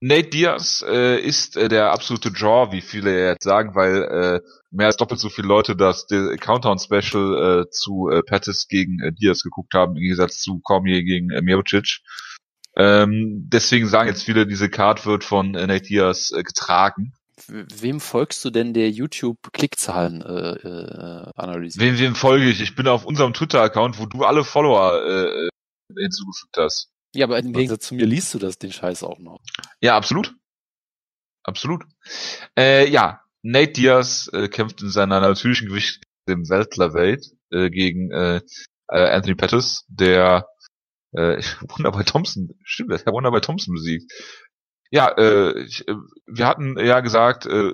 Nate Diaz äh, ist äh, der absolute Draw, wie viele jetzt sagen, weil äh, mehr als doppelt so viele Leute das Countdown Special äh, zu äh, Pettis gegen äh, Diaz geguckt haben, im Gegensatz zu Cormier gegen äh, Miocic. Ähm, deswegen sagen jetzt viele, diese Card wird von äh, Nate Diaz äh, getragen. Wem folgst du denn der YouTube-Klickzahlen äh, äh, analysiert? Wem, wem folge ich? Ich bin auf unserem Twitter-Account, wo du alle Follower äh, hinzugefügt hast. Ja, aber im Gegensatz zu mir liest du das den Scheiß auch noch. Ja, absolut. Absolut. Äh, ja, Nate Diaz äh, kämpft in seiner natürlichen Gewicht dem Weltlerweight äh, gegen äh, äh, Anthony Pettis, der äh, Wunder bei Thompson, stimmt, der Wunder bei Thompson besiegt. Ja, äh, ich, äh, wir hatten ja gesagt, äh,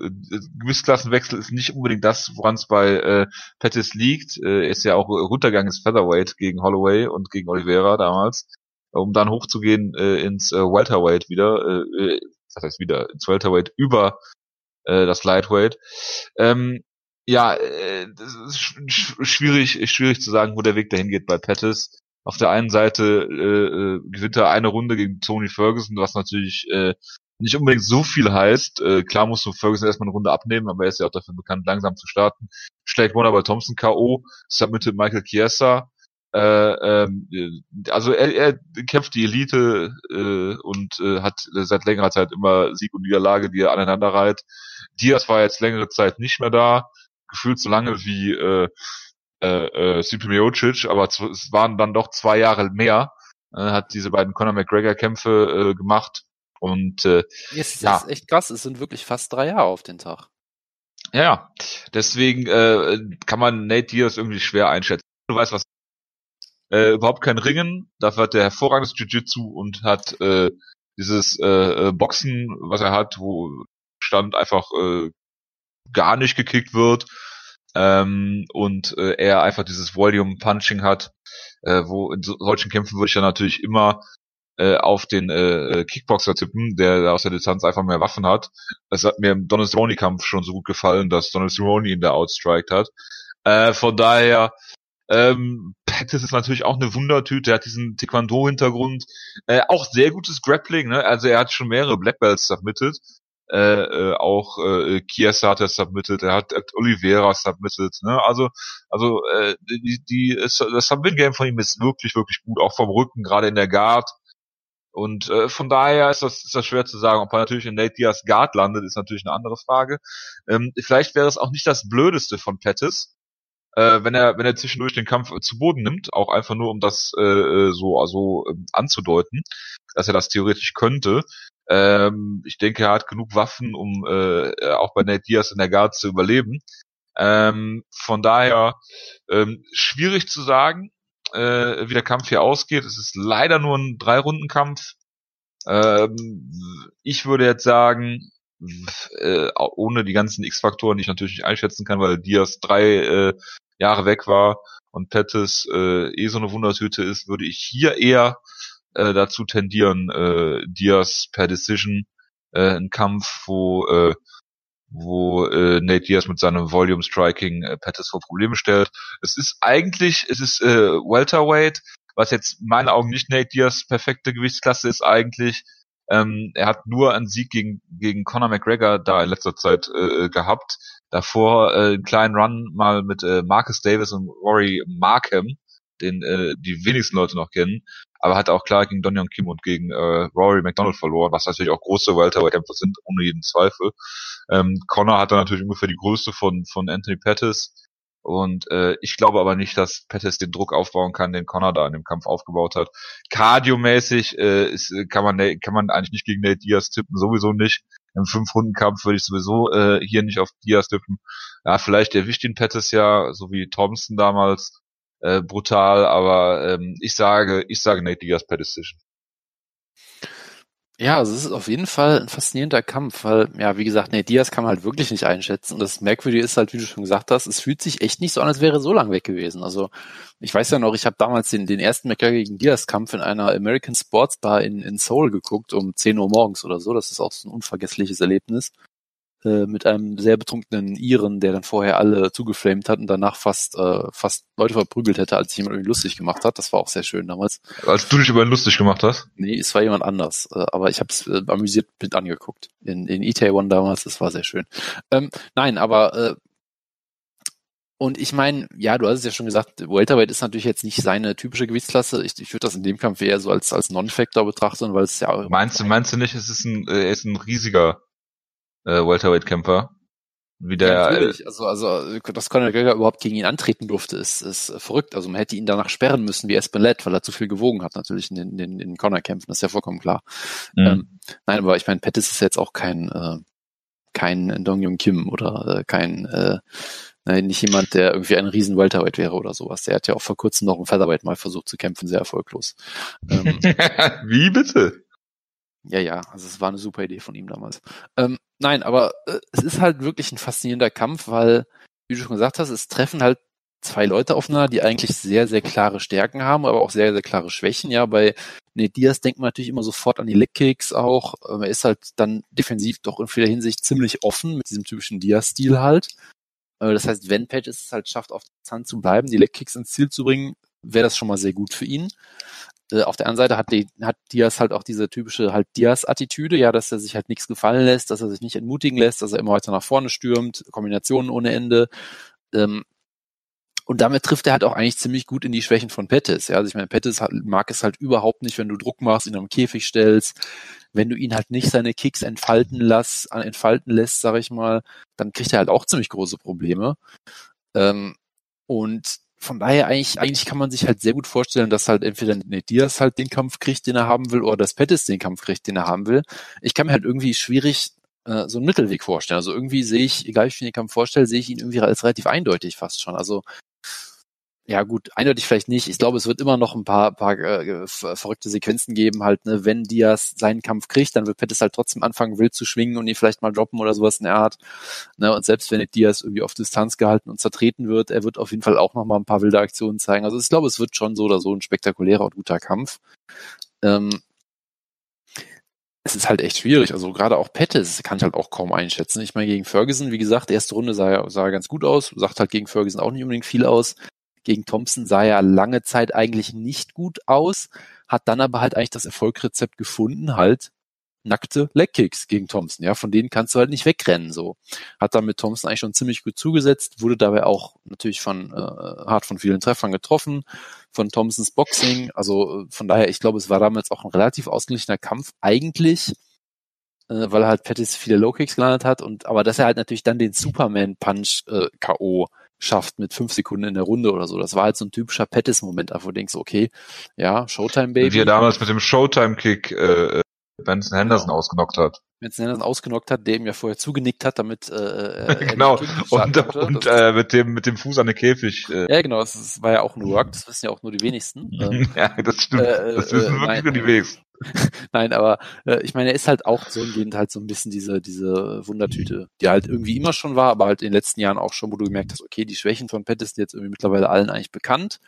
Gewissklassenwechsel ist nicht unbedingt das, woran es bei äh, Pettis liegt. Äh, er ist ja auch runtergegangen ins Featherweight gegen Holloway und gegen Oliveira damals, um dann hochzugehen äh, ins äh, Welterweight wieder, äh, das heißt wieder ins Welterweight über äh, das Lightweight. Ähm, ja, äh, das ist sch schwierig, schwierig zu sagen, wo der Weg dahin geht bei Pettis auf der einen Seite äh, äh, gewinnt er eine Runde gegen Tony Ferguson, was natürlich äh, nicht unbedingt so viel heißt. Äh, klar musst du Ferguson erstmal eine Runde abnehmen, aber er ist ja auch dafür bekannt, langsam zu starten. Schlägt Wonderboy Thompson K.O., submitted Michael Chiesa. Äh, ähm, also er, er kämpft die Elite äh, und äh, hat seit längerer Zeit immer Sieg und Niederlage, die er aneinander reiht. Diaz war jetzt längere Zeit nicht mehr da, gefühlt so lange wie äh, äh, äh, Stipe Miocic, aber es waren dann doch zwei Jahre mehr. Äh, hat diese beiden Conor McGregor-Kämpfe äh, gemacht und äh, yes, ja, ist echt krass. Es sind wirklich fast drei Jahre auf den Tag. Ja, deswegen äh, kann man Nate Diaz irgendwie schwer einschätzen. Du weißt was. Äh, überhaupt kein Ringen, dafür hat er hervorragendes Jiu-Jitsu und hat äh, dieses äh, äh Boxen, was er hat, wo Stand einfach äh, gar nicht gekickt wird ähm, und äh, er einfach dieses Volume Punching hat, äh, wo in so, solchen Kämpfen würde ich ja natürlich immer äh, auf den äh, Kickboxer tippen, der aus der Distanz einfach mehr Waffen hat. Das hat mir im Donald Cerrone Kampf schon so gut gefallen, dass Donald Cerrone ihn da outstriked hat. Äh, von daher ähm, Pettis ist natürlich auch eine Wundertüte, er hat diesen Taekwondo-Hintergrund, äh, auch sehr gutes Grappling, ne? also er hat schon mehrere Black Belts submitted, äh, äh, auch äh, Chiesa hat er submitted, er hat, hat Oliveira submitted, ne? Also, also äh, die, die das Submit-Game von ihm ist wirklich, wirklich gut, auch vom Rücken, gerade in der Guard. Und äh, von daher ist das, ist das schwer zu sagen. Ob er natürlich in Nate Diaz Guard landet, ist natürlich eine andere Frage. Ähm, vielleicht wäre es auch nicht das Blödeste von Pettis, äh, wenn er wenn er zwischendurch den Kampf zu Boden nimmt, auch einfach nur um das äh, äh so also äh, anzudeuten, dass er das theoretisch könnte. Ähm, ich denke, er hat genug Waffen, um äh, auch bei Nate Diaz in der Guard zu überleben. Ähm, von daher ähm, schwierig zu sagen, äh, wie der Kampf hier ausgeht. Es ist leider nur ein Drei-Runden-Kampf. Ähm, ich würde jetzt sagen, äh, ohne die ganzen X-Faktoren, die ich natürlich nicht einschätzen kann, weil Diaz drei äh, Jahre weg war und Pettis äh, eh so eine Wundertüte ist, würde ich hier eher äh, dazu tendieren, äh, Diaz per Decision äh, ein Kampf, wo äh, wo äh, Nate Diaz mit seinem Volume Striking äh, Pettis vor Probleme stellt. Es ist eigentlich, es ist äh, Welterweight, was jetzt in meinen Augen nicht Nate Diaz perfekte Gewichtsklasse ist eigentlich. Ähm, er hat nur einen Sieg gegen gegen Conor McGregor da in letzter Zeit äh, gehabt. Davor äh, einen kleinen Run mal mit äh, Marcus Davis und Rory Markham, den äh, die wenigsten Leute noch kennen aber hat auch klar gegen Donion Kim und gegen äh, Rory McDonald verloren, was natürlich auch große Welterweight-Kämpfer sind, ohne jeden Zweifel. Ähm, Connor hat dann natürlich ungefähr die größte von, von Anthony Pettis. Und äh, ich glaube aber nicht, dass Pettis den Druck aufbauen kann, den Connor da in dem Kampf aufgebaut hat. Kardiomäßig äh, ist, kann man kann man eigentlich nicht gegen Nate Diaz tippen, sowieso nicht. Im Fünf-Runden-Kampf würde ich sowieso äh, hier nicht auf Diaz tippen. Ja, vielleicht erwischt ihn Pettis ja, so wie Thompson damals äh, brutal, aber ähm, ich sage, ich sage Nate Diaz per Decision. Ja, also es ist auf jeden Fall ein faszinierender Kampf, weil, ja, wie gesagt, Nate Diaz kann man halt wirklich nicht einschätzen. Und das Merkwürdige ist halt, wie du schon gesagt hast, es fühlt sich echt nicht so an, als wäre so lang weg gewesen. Also ich weiß ja noch, ich habe damals den, den ersten McGregor gegen Diaz-Kampf in einer American Sports Bar in, in Seoul geguckt, um 10 Uhr morgens oder so. Das ist auch so ein unvergessliches Erlebnis. Äh, mit einem sehr betrunkenen Iren, der dann vorher alle zugeflamed hat und danach fast äh, fast Leute verprügelt hätte, als sich jemand irgendwie lustig gemacht hat. Das war auch sehr schön damals. Als du dich über ihn lustig gemacht hast? Nee, es war jemand anders. Äh, aber ich habe es äh, amüsiert mit angeguckt. In, in Itaewon damals, das war sehr schön. Ähm, nein, aber äh, und ich meine, ja, du hast es ja schon gesagt, Welterweight ist natürlich jetzt nicht seine typische Gewichtsklasse. Ich, ich würde das in dem Kampf eher so als, als Non-Factor betrachten, weil es ja. Meinst du, meinst du nicht, es ist ein, äh, er ist ein riesiger äh, Welterweight-Kämpfer? Wie der, ja, natürlich. Also, also, dass Conor McGregor überhaupt gegen ihn antreten durfte, ist, ist verrückt. Also man hätte ihn danach sperren müssen wie Espinlet, weil er zu viel gewogen hat, natürlich in den, in den, Conor-Kämpfen. Das ist ja vollkommen klar. Mhm. Ähm, nein, aber ich meine, Pettis ist jetzt auch kein, äh, kein Dong Jung Kim oder äh, kein, äh, nein, nicht jemand, der irgendwie ein riesen Welterweight wäre oder sowas. Der hat ja auch vor kurzem noch ein Featherweight mal versucht zu kämpfen, sehr erfolglos. Ähm, wie bitte? Ja, ja, also es war eine super Idee von ihm damals. Ähm, nein, aber äh, es ist halt wirklich ein faszinierender Kampf, weil, wie du schon gesagt hast, es treffen halt zwei Leute aufeinander, die eigentlich sehr, sehr klare Stärken haben, aber auch sehr, sehr klare Schwächen. Ja, bei Nate Diaz denkt man natürlich immer sofort an die Leckkicks auch. Ähm, er ist halt dann defensiv doch in vieler Hinsicht ziemlich offen mit diesem typischen Diaz-Stil halt. Äh, das heißt, wenn Page es halt schafft, auf der Hand zu bleiben, die Leckkicks ins Ziel zu bringen, wäre das schon mal sehr gut für ihn. Äh, auf der anderen Seite hat, die, hat Diaz halt auch diese typische halt Diaz-Attitüde, ja, dass er sich halt nichts gefallen lässt, dass er sich nicht entmutigen lässt, dass er immer weiter nach vorne stürmt, Kombinationen ohne Ende. Ähm, und damit trifft er halt auch eigentlich ziemlich gut in die Schwächen von Pettis. Ja, also ich meine, Pettis mag es halt überhaupt nicht, wenn du Druck machst, ihn am Käfig stellst, wenn du ihn halt nicht seine Kicks entfalten lass, entfalten lässt, sag ich mal, dann kriegt er halt auch ziemlich große Probleme. Ähm, und von daher eigentlich, eigentlich kann man sich halt sehr gut vorstellen, dass halt entweder Nate Diaz halt den Kampf kriegt, den er haben will, oder dass Pettis den Kampf kriegt, den er haben will. Ich kann mir halt irgendwie schwierig äh, so einen Mittelweg vorstellen. Also irgendwie sehe ich, egal wie ich mir den Kampf vorstelle, sehe ich ihn irgendwie als relativ eindeutig fast schon. Also ja gut, eindeutig vielleicht nicht. Ich glaube, es wird immer noch ein paar, paar äh, verrückte Sequenzen geben, halt, ne, wenn Diaz seinen Kampf kriegt, dann wird Pettis halt trotzdem anfangen, wild zu schwingen und ihn vielleicht mal droppen oder sowas in der Art. Ne, und selbst wenn Diaz irgendwie auf Distanz gehalten und zertreten wird, er wird auf jeden Fall auch noch mal ein paar wilde Aktionen zeigen. Also ich glaube, es wird schon so oder so ein spektakulärer und guter Kampf. Ähm, es ist halt echt schwierig. Also gerade auch Pettis kann ich halt auch kaum einschätzen. Ich meine, gegen Ferguson, wie gesagt, erste Runde sah, sah ganz gut aus, sagt halt gegen Ferguson auch nicht unbedingt viel aus. Gegen Thompson sah er lange Zeit eigentlich nicht gut aus, hat dann aber halt eigentlich das Erfolgrezept gefunden, halt nackte Legkicks gegen Thompson. Ja, von denen kannst du halt nicht wegrennen. So hat dann mit Thompson eigentlich schon ziemlich gut zugesetzt, wurde dabei auch natürlich von äh, hart von vielen Treffern getroffen, von Thompsons Boxing. Also äh, von daher, ich glaube, es war damals auch ein relativ ausgeglichener Kampf eigentlich, äh, weil er halt Pettis viele Low Kicks gelandet hat und aber dass er halt natürlich dann den Superman Punch äh, KO schafft mit fünf Sekunden in der Runde oder so. Das war halt so ein typischer Pettis-Moment, wo du denkst, okay, ja, Showtime Baby. Wie er damals mit dem Showtime-Kick äh, Benson Henderson genau. ausgenockt hat. Benson Henderson ausgenockt hat, der ihm ja vorher zugenickt hat, damit äh, äh genau und, und äh, mit dem mit dem Fuß an den Käfig. Äh. Ja, genau, das, das war ja auch ein Work, das wissen ja auch nur die wenigsten. ja, das stimmt. Äh, das wissen äh, wirklich nein, nur die wenigsten. Nein, aber äh, ich meine, er ist halt auch so umgehend halt so ein bisschen diese, diese Wundertüte, die halt irgendwie immer schon war, aber halt in den letzten Jahren auch schon, wo du gemerkt hast, okay, die Schwächen von Pettis sind jetzt irgendwie mittlerweile allen eigentlich bekannt.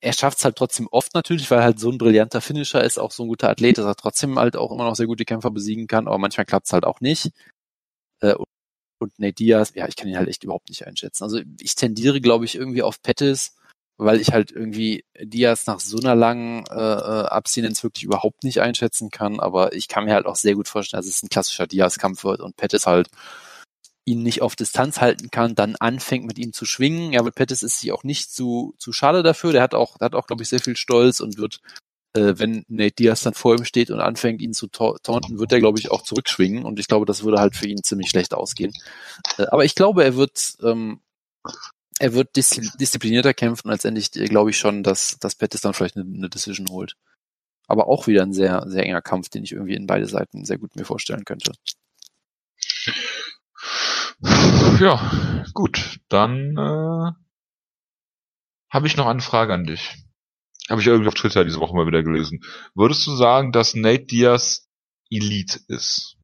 Er schafft es halt trotzdem oft natürlich, weil er halt so ein brillanter Finisher ist, auch so ein guter Athlet, dass er trotzdem halt auch immer noch sehr gute Kämpfer besiegen kann, aber manchmal klappt es halt auch nicht. Äh, und Nate Diaz, ja, ich kann ihn halt echt überhaupt nicht einschätzen. Also ich tendiere, glaube ich, irgendwie auf Pettis weil ich halt irgendwie Diaz nach so einer langen äh, äh, Abstinenz wirklich überhaupt nicht einschätzen kann. Aber ich kann mir halt auch sehr gut vorstellen, dass es ein klassischer Diaz-Kampf wird und Pettis halt ihn nicht auf Distanz halten kann, dann anfängt mit ihm zu schwingen. Ja, weil Pettis ist sich auch nicht zu, zu schade dafür. Der hat auch, der hat auch, glaube ich, sehr viel Stolz und wird, äh, wenn Nate Diaz dann vor ihm steht und anfängt, ihn zu taunten, wird er, glaube ich, auch zurückschwingen. Und ich glaube, das würde halt für ihn ziemlich schlecht ausgehen. Äh, aber ich glaube, er wird ähm, er wird dis disziplinierter kämpfen als endlich, glaube ich schon, dass, dass Pettis dann vielleicht eine, eine Decision holt. Aber auch wieder ein sehr, sehr enger Kampf, den ich irgendwie in beide Seiten sehr gut mir vorstellen könnte. Ja, gut. Dann äh, habe ich noch eine Frage an dich. Habe ich irgendwie auf Twitter diese Woche mal wieder gelesen. Würdest du sagen, dass Nate Diaz Elite ist?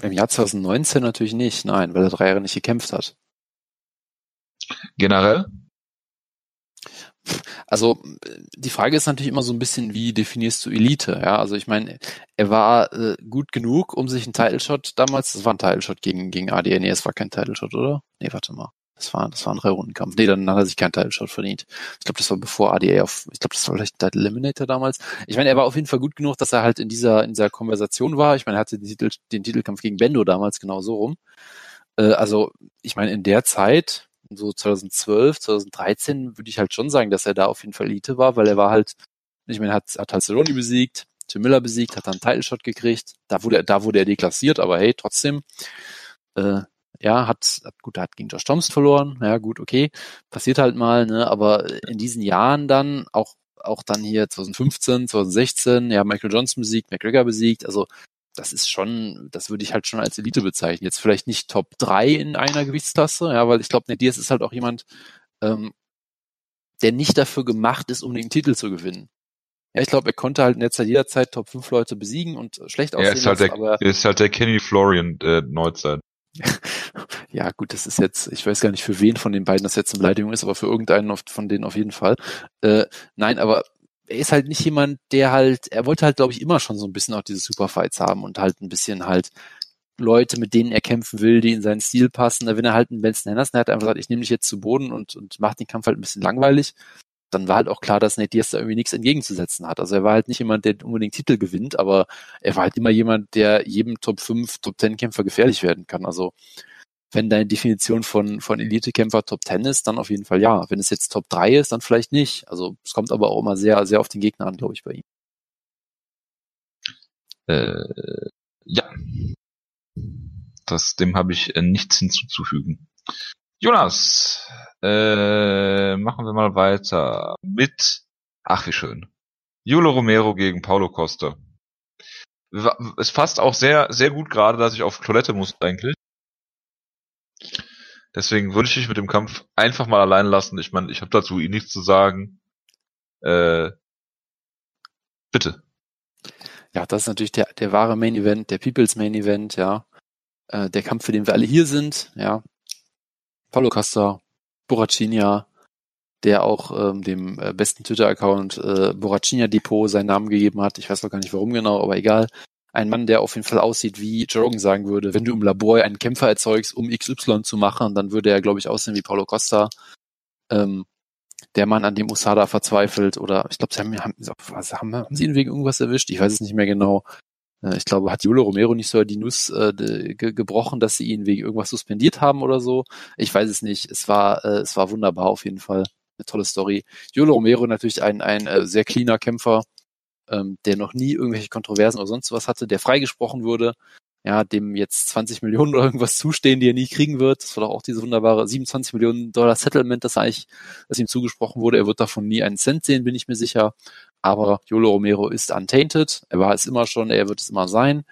Im Jahr 2019 natürlich nicht, nein, weil er drei Jahre nicht gekämpft hat. Generell? Also die Frage ist natürlich immer so ein bisschen, wie definierst du Elite? Ja, also ich meine, er war äh, gut genug, um sich einen Title Shot damals, das war ein Title Shot gegen gegen ADN, nee, es war kein Title Shot, oder? Nee, warte mal. Das war, das war ein Drei-Runden-Kampf. Nee, dann hat er sich keinen Title Shot verdient. Ich glaube, das war bevor ADA auf, ich glaube, das war vielleicht Title Eliminator damals. Ich meine, er war auf jeden Fall gut genug, dass er halt in dieser, in dieser Konversation war. Ich meine, er hatte den, Titel, den Titelkampf gegen Bendo damals genau so rum. Äh, also, ich meine, in der Zeit, so 2012, 2013, würde ich halt schon sagen, dass er da auf jeden Fall Elite war, weil er war halt, ich meine, hat, hat Halceroni besiegt, Tim Miller besiegt, hat dann einen Title Shot gekriegt. Da wurde er, da wurde er deklassiert, aber hey, trotzdem, äh, ja, hat, hat gut, hat gegen Josh Thompson verloren. Ja, gut, okay, passiert halt mal, ne, aber in diesen Jahren dann auch auch dann hier 2015, 2016, ja, Michael Johnson besiegt, McGregor besiegt, also das ist schon, das würde ich halt schon als Elite bezeichnen. Jetzt vielleicht nicht Top 3 in einer Gewichtsklasse, ja, weil ich glaube, Diaz ist halt auch jemand, ähm, der nicht dafür gemacht ist, um den Titel zu gewinnen. Ja, ich glaube, er konnte halt in der Zeit jederzeit Top 5 Leute besiegen und schlecht aussehen. Er ist halt, der, aber, ist halt der Kenny Florian äh, Neuzeit. ja, gut, das ist jetzt, ich weiß gar nicht, für wen von den beiden das jetzt eine Beleidigung ist, aber für irgendeinen von denen auf jeden Fall. Äh, nein, aber er ist halt nicht jemand, der halt, er wollte halt, glaube ich, immer schon so ein bisschen auch diese Superfights haben und halt ein bisschen halt Leute, mit denen er kämpfen will, die in seinen Stil passen. Wenn er halt einen Benson Henderson hat, einfach gesagt, ich nehme dich jetzt zu Boden und, und macht den Kampf halt ein bisschen langweilig, dann war halt auch klar, dass Nate Diaz da irgendwie nichts entgegenzusetzen hat. Also er war halt nicht jemand, der unbedingt Titel gewinnt, aber er war halt immer jemand, der jedem Top 5, Top 10 Kämpfer gefährlich werden kann. Also wenn deine Definition von, von Elite-Kämpfer Top 10 ist, dann auf jeden Fall ja. Wenn es jetzt Top 3 ist, dann vielleicht nicht. Also es kommt aber auch immer sehr, sehr auf den Gegner an, glaube ich, bei ihm. Äh, ja. Das, dem habe ich äh, nichts hinzuzufügen. Jonas, äh, machen wir mal weiter mit, ach wie schön, Julio Romero gegen Paulo Costa. Es passt auch sehr, sehr gut gerade, dass ich auf Toilette muss eigentlich. Deswegen würde ich mich mit dem Kampf einfach mal allein lassen. Ich meine, ich habe dazu eh nichts zu sagen. Äh, bitte. Ja, das ist natürlich der, der wahre Main Event, der People's Main Event, ja. Äh, der Kampf, für den wir alle hier sind, ja. Paulo Costa, Borrachinha, der auch ähm, dem äh, besten Twitter-Account äh, Borrachinha Depot seinen Namen gegeben hat. Ich weiß noch gar nicht warum genau, aber egal ein Mann, der auf jeden Fall aussieht, wie Joe sagen würde, wenn du im Labor einen Kämpfer erzeugst, um XY zu machen, dann würde er, glaube ich, aussehen wie Paulo Costa. Ähm, der Mann, an dem Usada verzweifelt, oder ich glaube, sie haben, haben, haben, haben sie ihn wegen irgendwas erwischt? Ich weiß es nicht mehr genau. Äh, ich glaube, hat Julio Romero nicht so die Nuss äh, ge gebrochen, dass sie ihn wegen irgendwas suspendiert haben oder so? Ich weiß es nicht. Es war, äh, es war wunderbar auf jeden Fall. Eine tolle Story. Julio Romero natürlich ein, ein äh, sehr cleaner Kämpfer, ähm, der noch nie irgendwelche Kontroversen oder sonst was hatte, der freigesprochen wurde, ja, dem jetzt 20 Millionen oder irgendwas zustehen, die er nie kriegen wird. Das war doch auch diese wunderbare 27 Millionen Dollar Settlement, das eigentlich, das ihm zugesprochen wurde. Er wird davon nie einen Cent sehen, bin ich mir sicher. Aber Yolo Romero ist untainted. Er war es immer schon, er wird es immer sein.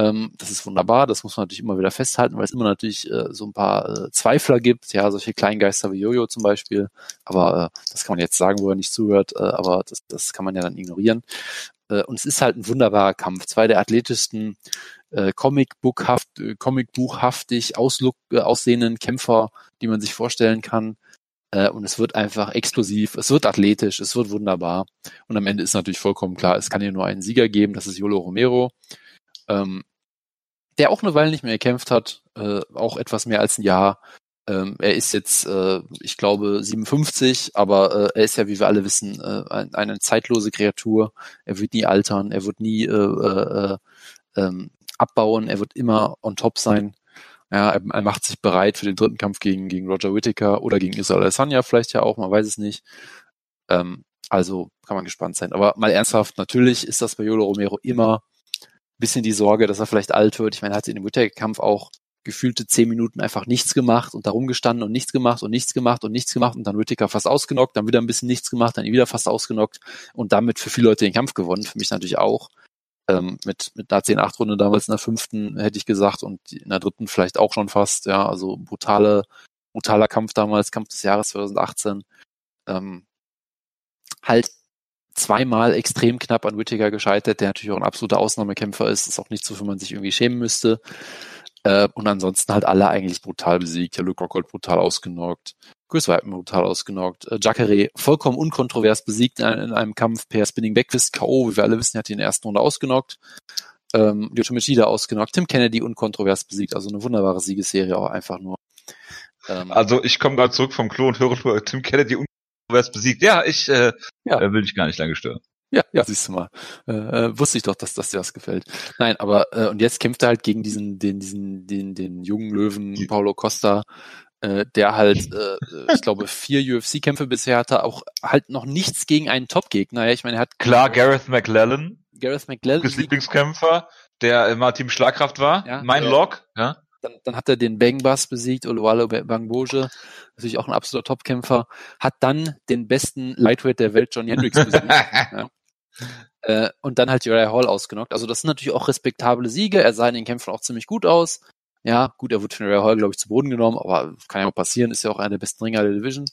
Ähm, das ist wunderbar, das muss man natürlich immer wieder festhalten, weil es immer natürlich äh, so ein paar äh, Zweifler gibt, ja, solche Kleingeister wie Jojo zum Beispiel. Aber äh, das kann man jetzt sagen, wo er nicht zuhört, äh, aber das, das kann man ja dann ignorieren. Äh, und es ist halt ein wunderbarer Kampf. Zwei der athletischsten äh, Comicbuchhaft, äh, Comicbuchhaftig äh, aussehenden Kämpfer, die man sich vorstellen kann. Äh, und es wird einfach explosiv, es wird athletisch, es wird wunderbar. Und am Ende ist natürlich vollkommen klar, es kann hier nur einen Sieger geben, das ist Yolo Romero ähm, der auch eine Weile nicht mehr gekämpft hat, äh, auch etwas mehr als ein Jahr. Ähm, er ist jetzt, äh, ich glaube, 57, aber äh, er ist ja, wie wir alle wissen, äh, ein, eine zeitlose Kreatur. Er wird nie altern, er wird nie äh, äh, ähm, abbauen, er wird immer on top sein. Ja, er, er, macht sich bereit für den dritten Kampf gegen, gegen Roger Whittaker oder gegen Israel Adesanya vielleicht ja auch, man weiß es nicht. Ähm, also kann man gespannt sein. Aber mal ernsthaft, natürlich ist das bei Yolo Romero immer bisschen die Sorge, dass er vielleicht alt wird. Ich meine, er hat in dem Whittaker-Kampf auch gefühlte zehn Minuten einfach nichts gemacht und darum gestanden und nichts gemacht und nichts gemacht und nichts gemacht und dann Whittaker fast ausgenockt, dann wieder ein bisschen nichts gemacht, dann wieder fast ausgenockt und damit für viele Leute den Kampf gewonnen, für mich natürlich auch. Ähm, mit, mit einer 10-8-Runde damals in der fünften, hätte ich gesagt, und in der dritten vielleicht auch schon fast, ja, also brutale, brutaler Kampf damals, Kampf des Jahres 2018. Ähm, halt zweimal extrem knapp an Whittaker gescheitert, der natürlich auch ein absoluter Ausnahmekämpfer ist. ist auch nichts, wofür man sich irgendwie schämen müsste. Äh, und ansonsten halt alle eigentlich brutal besiegt. Ja, Luke Rockhold brutal ausgenockt. Chris Weidman brutal ausgenockt. Äh, Jacare vollkommen unkontrovers besiegt in, in, einem Kampf per Spinning Backwist K.O. Wie wir alle wissen, hat ihn in der ersten Runde ausgenockt. Ähm, Lyoto Machida ausgenockt. Tim Kennedy unkontrovers besiegt. Also eine wunderbare Siegesserie auch einfach nur. Ähm, also ich komme gerade zurück vom Klo und höre Tim Kennedy unkontrovers besiegt. Ja, ich äh, ja. Äh, will dich gar nicht lange stören. Ja, ja, siehst du mal. Äh, äh, wusste ich doch, dass, dass dir das gefällt. Nein, aber äh, und jetzt kämpft er halt gegen diesen, den, diesen, den, den jungen Löwen Paulo Costa, äh, der halt, äh, ich glaube, vier UFC-Kämpfe bisher hatte, auch halt noch nichts gegen einen Top-Gegner. Ja, ich meine, er hat klar Gareth McLellan, Gareth McLellan, Lieblingskämpfer, der immer Team Schlagkraft war, Ja, mein der- Lock, ja. Dann, dann hat er den Bangbus besiegt, Oluwalo Bangboje, natürlich auch ein absoluter Topkämpfer, hat dann den besten Lightweight der Welt, Johnny Hendricks, besiegt. äh, und dann halt Uriah Hall ausgenockt. Also das sind natürlich auch respektable Siege. Er sah in den Kämpfen auch ziemlich gut aus. Ja, gut, er wurde von Uriah Hall, glaube ich, zu Boden genommen, aber kann ja mal passieren, ist ja auch einer der besten Ringer der Division.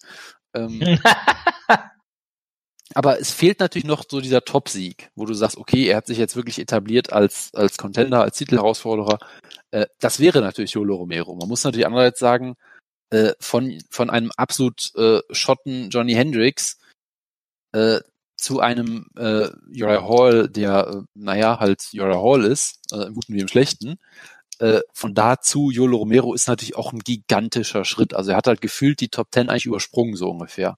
Ähm, aber es fehlt natürlich noch so dieser Top-Sieg, wo du sagst, okay, er hat sich jetzt wirklich etabliert als, als Contender, als Titelherausforderer. Äh, das wäre natürlich Jolo Romero. Man muss natürlich andererseits sagen, äh, von, von einem absolut äh, Schotten Johnny Hendricks äh, zu einem äh, Uriah Hall, der, äh, naja, halt Uriah Hall ist, äh, im Guten wie im Schlechten, äh, von da zu Yolo Romero ist natürlich auch ein gigantischer Schritt. Also er hat halt gefühlt die Top Ten eigentlich übersprungen, so ungefähr.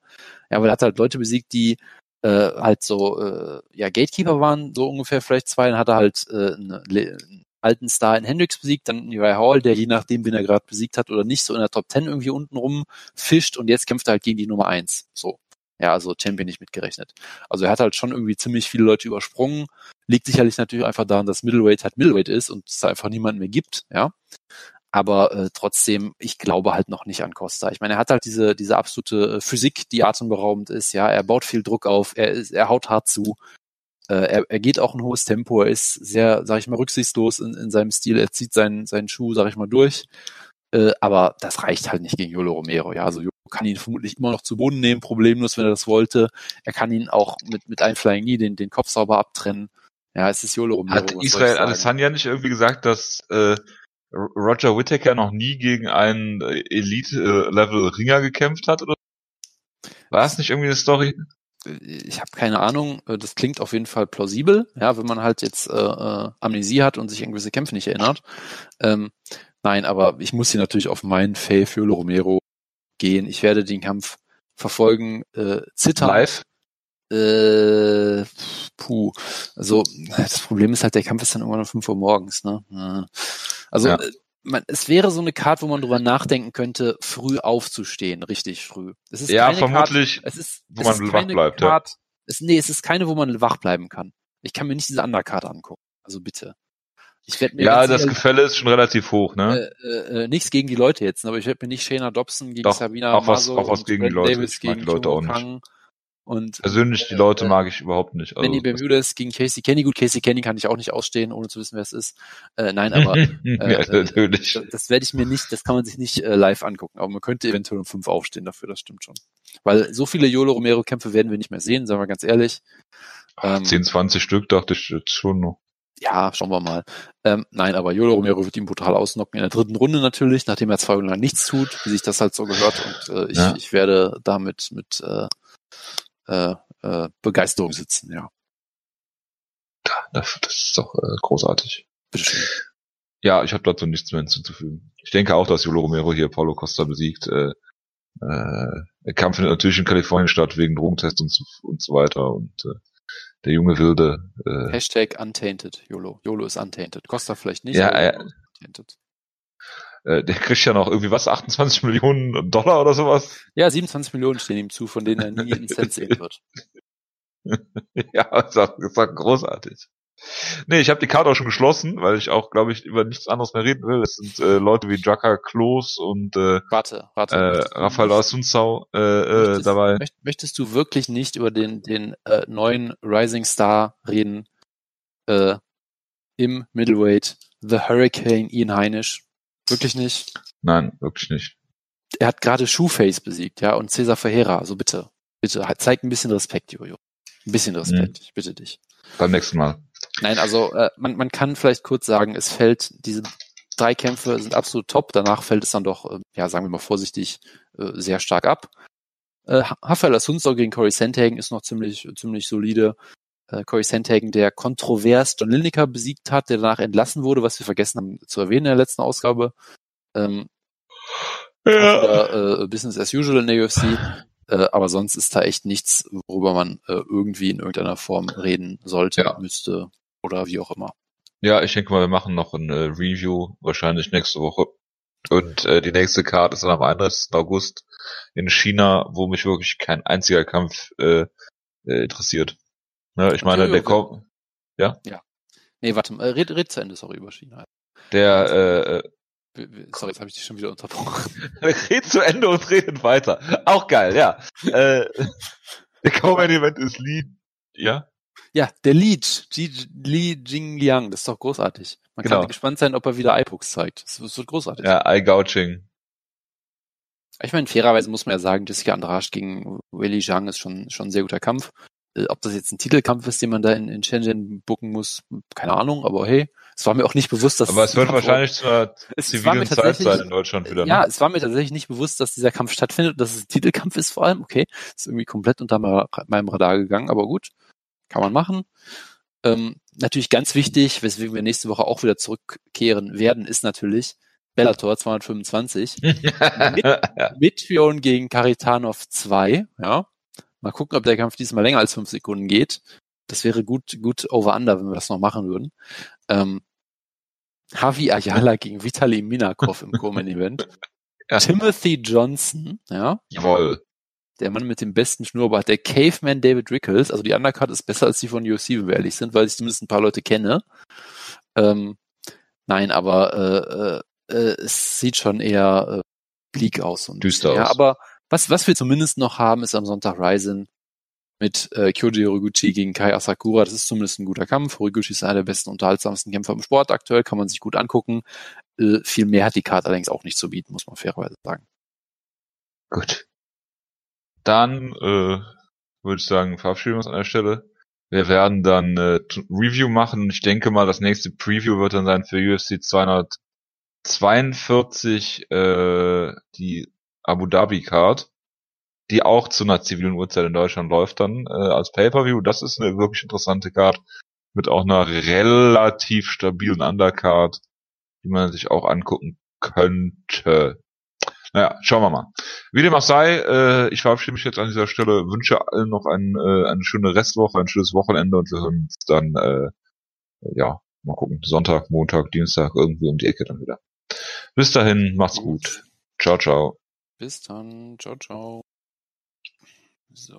Ja, weil er hat halt Leute besiegt, die äh, halt so, äh, ja, Gatekeeper waren, so ungefähr vielleicht zwei, dann hat er halt äh, einen alten Star in Hendricks besiegt, dann Uriah Hall, der je nachdem, wen er gerade besiegt hat oder nicht, so in der Top Ten irgendwie unten rum fischt und jetzt kämpft er halt gegen die Nummer eins. So. Ja, also Champion nicht mitgerechnet. Also er hat halt schon irgendwie ziemlich viele Leute übersprungen. Liegt sicherlich natürlich einfach daran, dass Middleweight halt Middleweight ist und es da einfach niemanden mehr gibt, ja. Aber äh, trotzdem, ich glaube halt noch nicht an Costa. Ich meine, er hat halt diese, diese absolute äh, Physik, die atemberaubend ist, ja. Er baut viel Druck auf, er, ist, er haut hart zu. Äh, er, er geht auch ein hohes Tempo, er ist sehr, sag ich mal, rücksichtslos in, in seinem Stil, er zieht seinen, seinen Schuh, sag ich mal, durch. Äh, aber das reicht halt nicht gegen Yolo Romero, ja. Also Yolo kann ihn vermutlich immer noch zu Boden nehmen, problemlos, wenn er das wollte. Er kann ihn auch mit, mit einem Flying Knee den, den Kopf sauber abtrennen. Ja, es ist Yolo Romero. Hat Israel? Adesanya nicht irgendwie gesagt, dass äh, Roger Whittaker noch nie gegen einen äh, Elite-Level-Ringer gekämpft hat? Oder? War es nicht irgendwie eine Story? ich habe keine Ahnung, äh, das klingt auf jeden Fall plausibel, ja, wenn man halt jetzt äh, äh, Amnesie hat und sich an gewisse Kämpfe nicht erinnert. Ähm, nein, aber ich muss hier natürlich auf meinen Fave für Romero gehen. Ich werde den Kampf verfolgen, äh, zittern. Live? Äh, puh. Also das Problem ist halt, der Kampf ist dann irgendwann um 5 Uhr morgens, ne? Also Ja. äh, man, es wäre so eine Card, wo man drüber nachdenken könnte, früh aufzustehen, richtig früh. Es ist Ja, vermutlich. es ist, wo es man ist wach bleibt, ja. Card, es, nee, es ist keine, wo man wach bleiben kann. Ich kann mir nicht diese Undercard angucken. Also bitte. Ich werde mir Ja, das sicher- Gefälle ist schon relativ hoch, ne? äh, äh, äh, nichts gegen die Leute jetzt, aber ich werde mir nicht Shayna Dobson gegen Doch, Sabina auch was- auch was gegen die Leute. Davis Ich gegen die Leute auch Timo nicht. Und Persönlich, die äh, Leute äh, mag ich überhaupt nicht. Also, Benny Bermudez gegen Casey Kenny. Gut, Casey Kenny kann ich auch nicht ausstehen, ohne zu wissen, wer es ist. Äh, nein, aber ja, äh, natürlich. das, das werde ich mir nicht, das kann man sich nicht äh, live angucken. Aber man könnte eventuell um fünf aufstehen dafür, das stimmt schon. Weil so viele Yolo Romero Kämpfe werden wir nicht mehr sehen, sagen wir ganz ehrlich. ähm, 10, 20 Stück dachte ich jetzt schon noch. Ja, schauen wir mal. Ähm, nein, aber Yolo Romero wird ihn brutal ausnocken in der dritten Runde natürlich, nachdem er zwei Runden lang nichts tut, wie sich das halt so gehört. Und äh, ich, Ja. ich werde damit mit äh, äh, äh, Begeisterung sitzen, ja. Das, das ist doch äh, großartig. Bitteschön. Ja, ich habe dazu nichts mehr hinzuzufügen. Ich denke auch, dass Jolo Romero hier Paulo Costa besiegt. Äh, äh, der Kampf findet natürlich in Kalifornien statt wegen Drogentest und so, und so weiter. Und äh, der junge Wilde. Äh, Hashtag untainted, YOLO. YOLO ist untainted. Costa vielleicht nicht, Ja, aber äh, der kriegt ja noch irgendwie was, 28 Millionen Dollar oder sowas. Ja, 27 Millionen stehen ihm zu, von denen er nie einen Cent sehen wird. ja, auch, ist auch großartig. Nee, ich habe die Karte auch schon geschlossen, weil ich auch, glaube ich, über nichts anderes mehr reden will. Es sind äh, Leute wie Jaka Klos und äh, Warte, warte. äh, Rafael Assunzau äh, äh, möchtest, dabei. möcht- Möchtest du wirklich nicht über den, den äh, neuen Rising Star reden äh, im Middleweight, The Hurricane Ian Heinisch? Wirklich nicht? Nein, wirklich nicht. Er hat gerade Shoeface besiegt, ja, und Cesar Ferreira, also bitte, bitte, halt, zeig ein bisschen Respekt, Jojo. Ein bisschen Respekt, ich bitte dich. Beim nächsten Mal. Nein, also äh, man, man kann vielleicht kurz sagen, es fällt, diese drei Kämpfe sind absolut top, danach fällt es dann doch, äh, ja, sagen wir mal vorsichtig, äh, sehr stark ab. Äh, Rafael Assunção gegen Corey Sandhagen ist noch ziemlich, ziemlich solide. Äh, Corey Sandhagen, der kontrovers John Lineker besiegt hat, der danach entlassen wurde, was wir vergessen haben zu erwähnen in der letzten Ausgabe. Ähm, auch wieder, äh, Business as usual in der UFC. Äh, aber sonst ist da echt nichts, worüber man äh, irgendwie in irgendeiner Form reden sollte, Ja. müsste oder wie auch immer. Ja, ich denke mal, wir machen noch ein äh, Review, wahrscheinlich nächste Woche. Und äh, die nächste Card ist dann am 31. August in China, wo mich wirklich kein einziger Kampf äh, äh, interessiert. Ne, ich meine, Okay, der okay. kommt, Nee, warte mal, äh, red, red zu Ende, sorry, über China. der äh, äh, Sorry, jetzt habe ich dich schon wieder unterbrochen. redet zu Ende und redet weiter. Auch geil, ja. äh, der Common Event ist Lee, ja? Ja, der Ji- Li Jingliang, das ist doch großartig. Man Genau. kann gespannt sein, ob er wieder iBooks zeigt. Das, das wird großartig. Ja, Eye-Gouging. Ich meine, fairerweise muss man ja sagen, Jessica Andrasch gegen Willi Zhang ist schon, schon ein sehr guter Kampf. Äh, Ob das jetzt ein Titelkampf ist, den man da in, in Shenzhen booken muss, keine Ahnung, aber hey, es war mir auch nicht bewusst, dass Aber es wird wahrscheinlich zu einer es, es war mir zivilen Zeit sein in Deutschland wieder. ja, Ne? es war mir tatsächlich nicht bewusst, dass dieser Kampf stattfindet und dass es ein Titelkampf ist vor allem. Okay, ist irgendwie komplett unter me- meinem Radar gegangen, aber gut, kann man machen. Ähm, natürlich ganz wichtig, weswegen wir nächste Woche auch wieder zurückkehren werden, ist natürlich Bellator 225. ja. Mitrion gegen Karitanov 2, ja. Mal gucken, ob der Kampf diesmal länger als fünf Sekunden geht. Das wäre gut, gut over-under, wenn wir das noch machen würden. Ähm, Javi Ayala gegen Vitali Minakov im Co-Main-Event. Ja. Timothy Johnson, ja. Jawohl. Der Mann mit dem besten Schnurrbart, der Caveman David Rickles. Also die Undercard ist besser als die von UFC, wenn wir ehrlich sind, weil ich zumindest ein paar Leute kenne. Ähm, nein, aber äh, äh, äh, es sieht schon eher äh, bleak aus. Und, Düster ja, aus. aber was, was wir zumindest noch haben, ist am Sonntag Ryzen mit äh, Kyoji Horiguchi gegen Kai Asakura. Das ist zumindest ein guter Kampf. Horiguchi ist einer der besten, unterhaltsamsten Kämpfer im Sport aktuell, kann man sich gut angucken. Äh, viel mehr hat die Karte allerdings auch nicht zu bieten, muss man fairerweise sagen. Gut. Dann äh, würde ich sagen, verabschieden wir uns an der Stelle. Wir werden dann äh, Review machen. Ich denke mal, das nächste Preview wird dann sein für UFC 242, äh, die Abu Dhabi Card, die auch zu einer zivilen Uhrzeit in Deutschland läuft dann äh, als Pay-Per-View. Das ist eine wirklich interessante Card mit auch einer relativ stabilen Undercard, die man sich auch angucken könnte. Naja, schauen wir mal. Wie dem auch sei, äh, ich verabschiede mich jetzt an dieser Stelle, wünsche allen noch ein, äh, eine schöne Restwoche, ein schönes Wochenende und wir hören uns dann, äh, ja, mal gucken, Sonntag, Montag, Dienstag, irgendwie um die Ecke dann wieder. Bis dahin, macht's gut. Ciao, ciao. Bis dann. Ciao, ciao. So.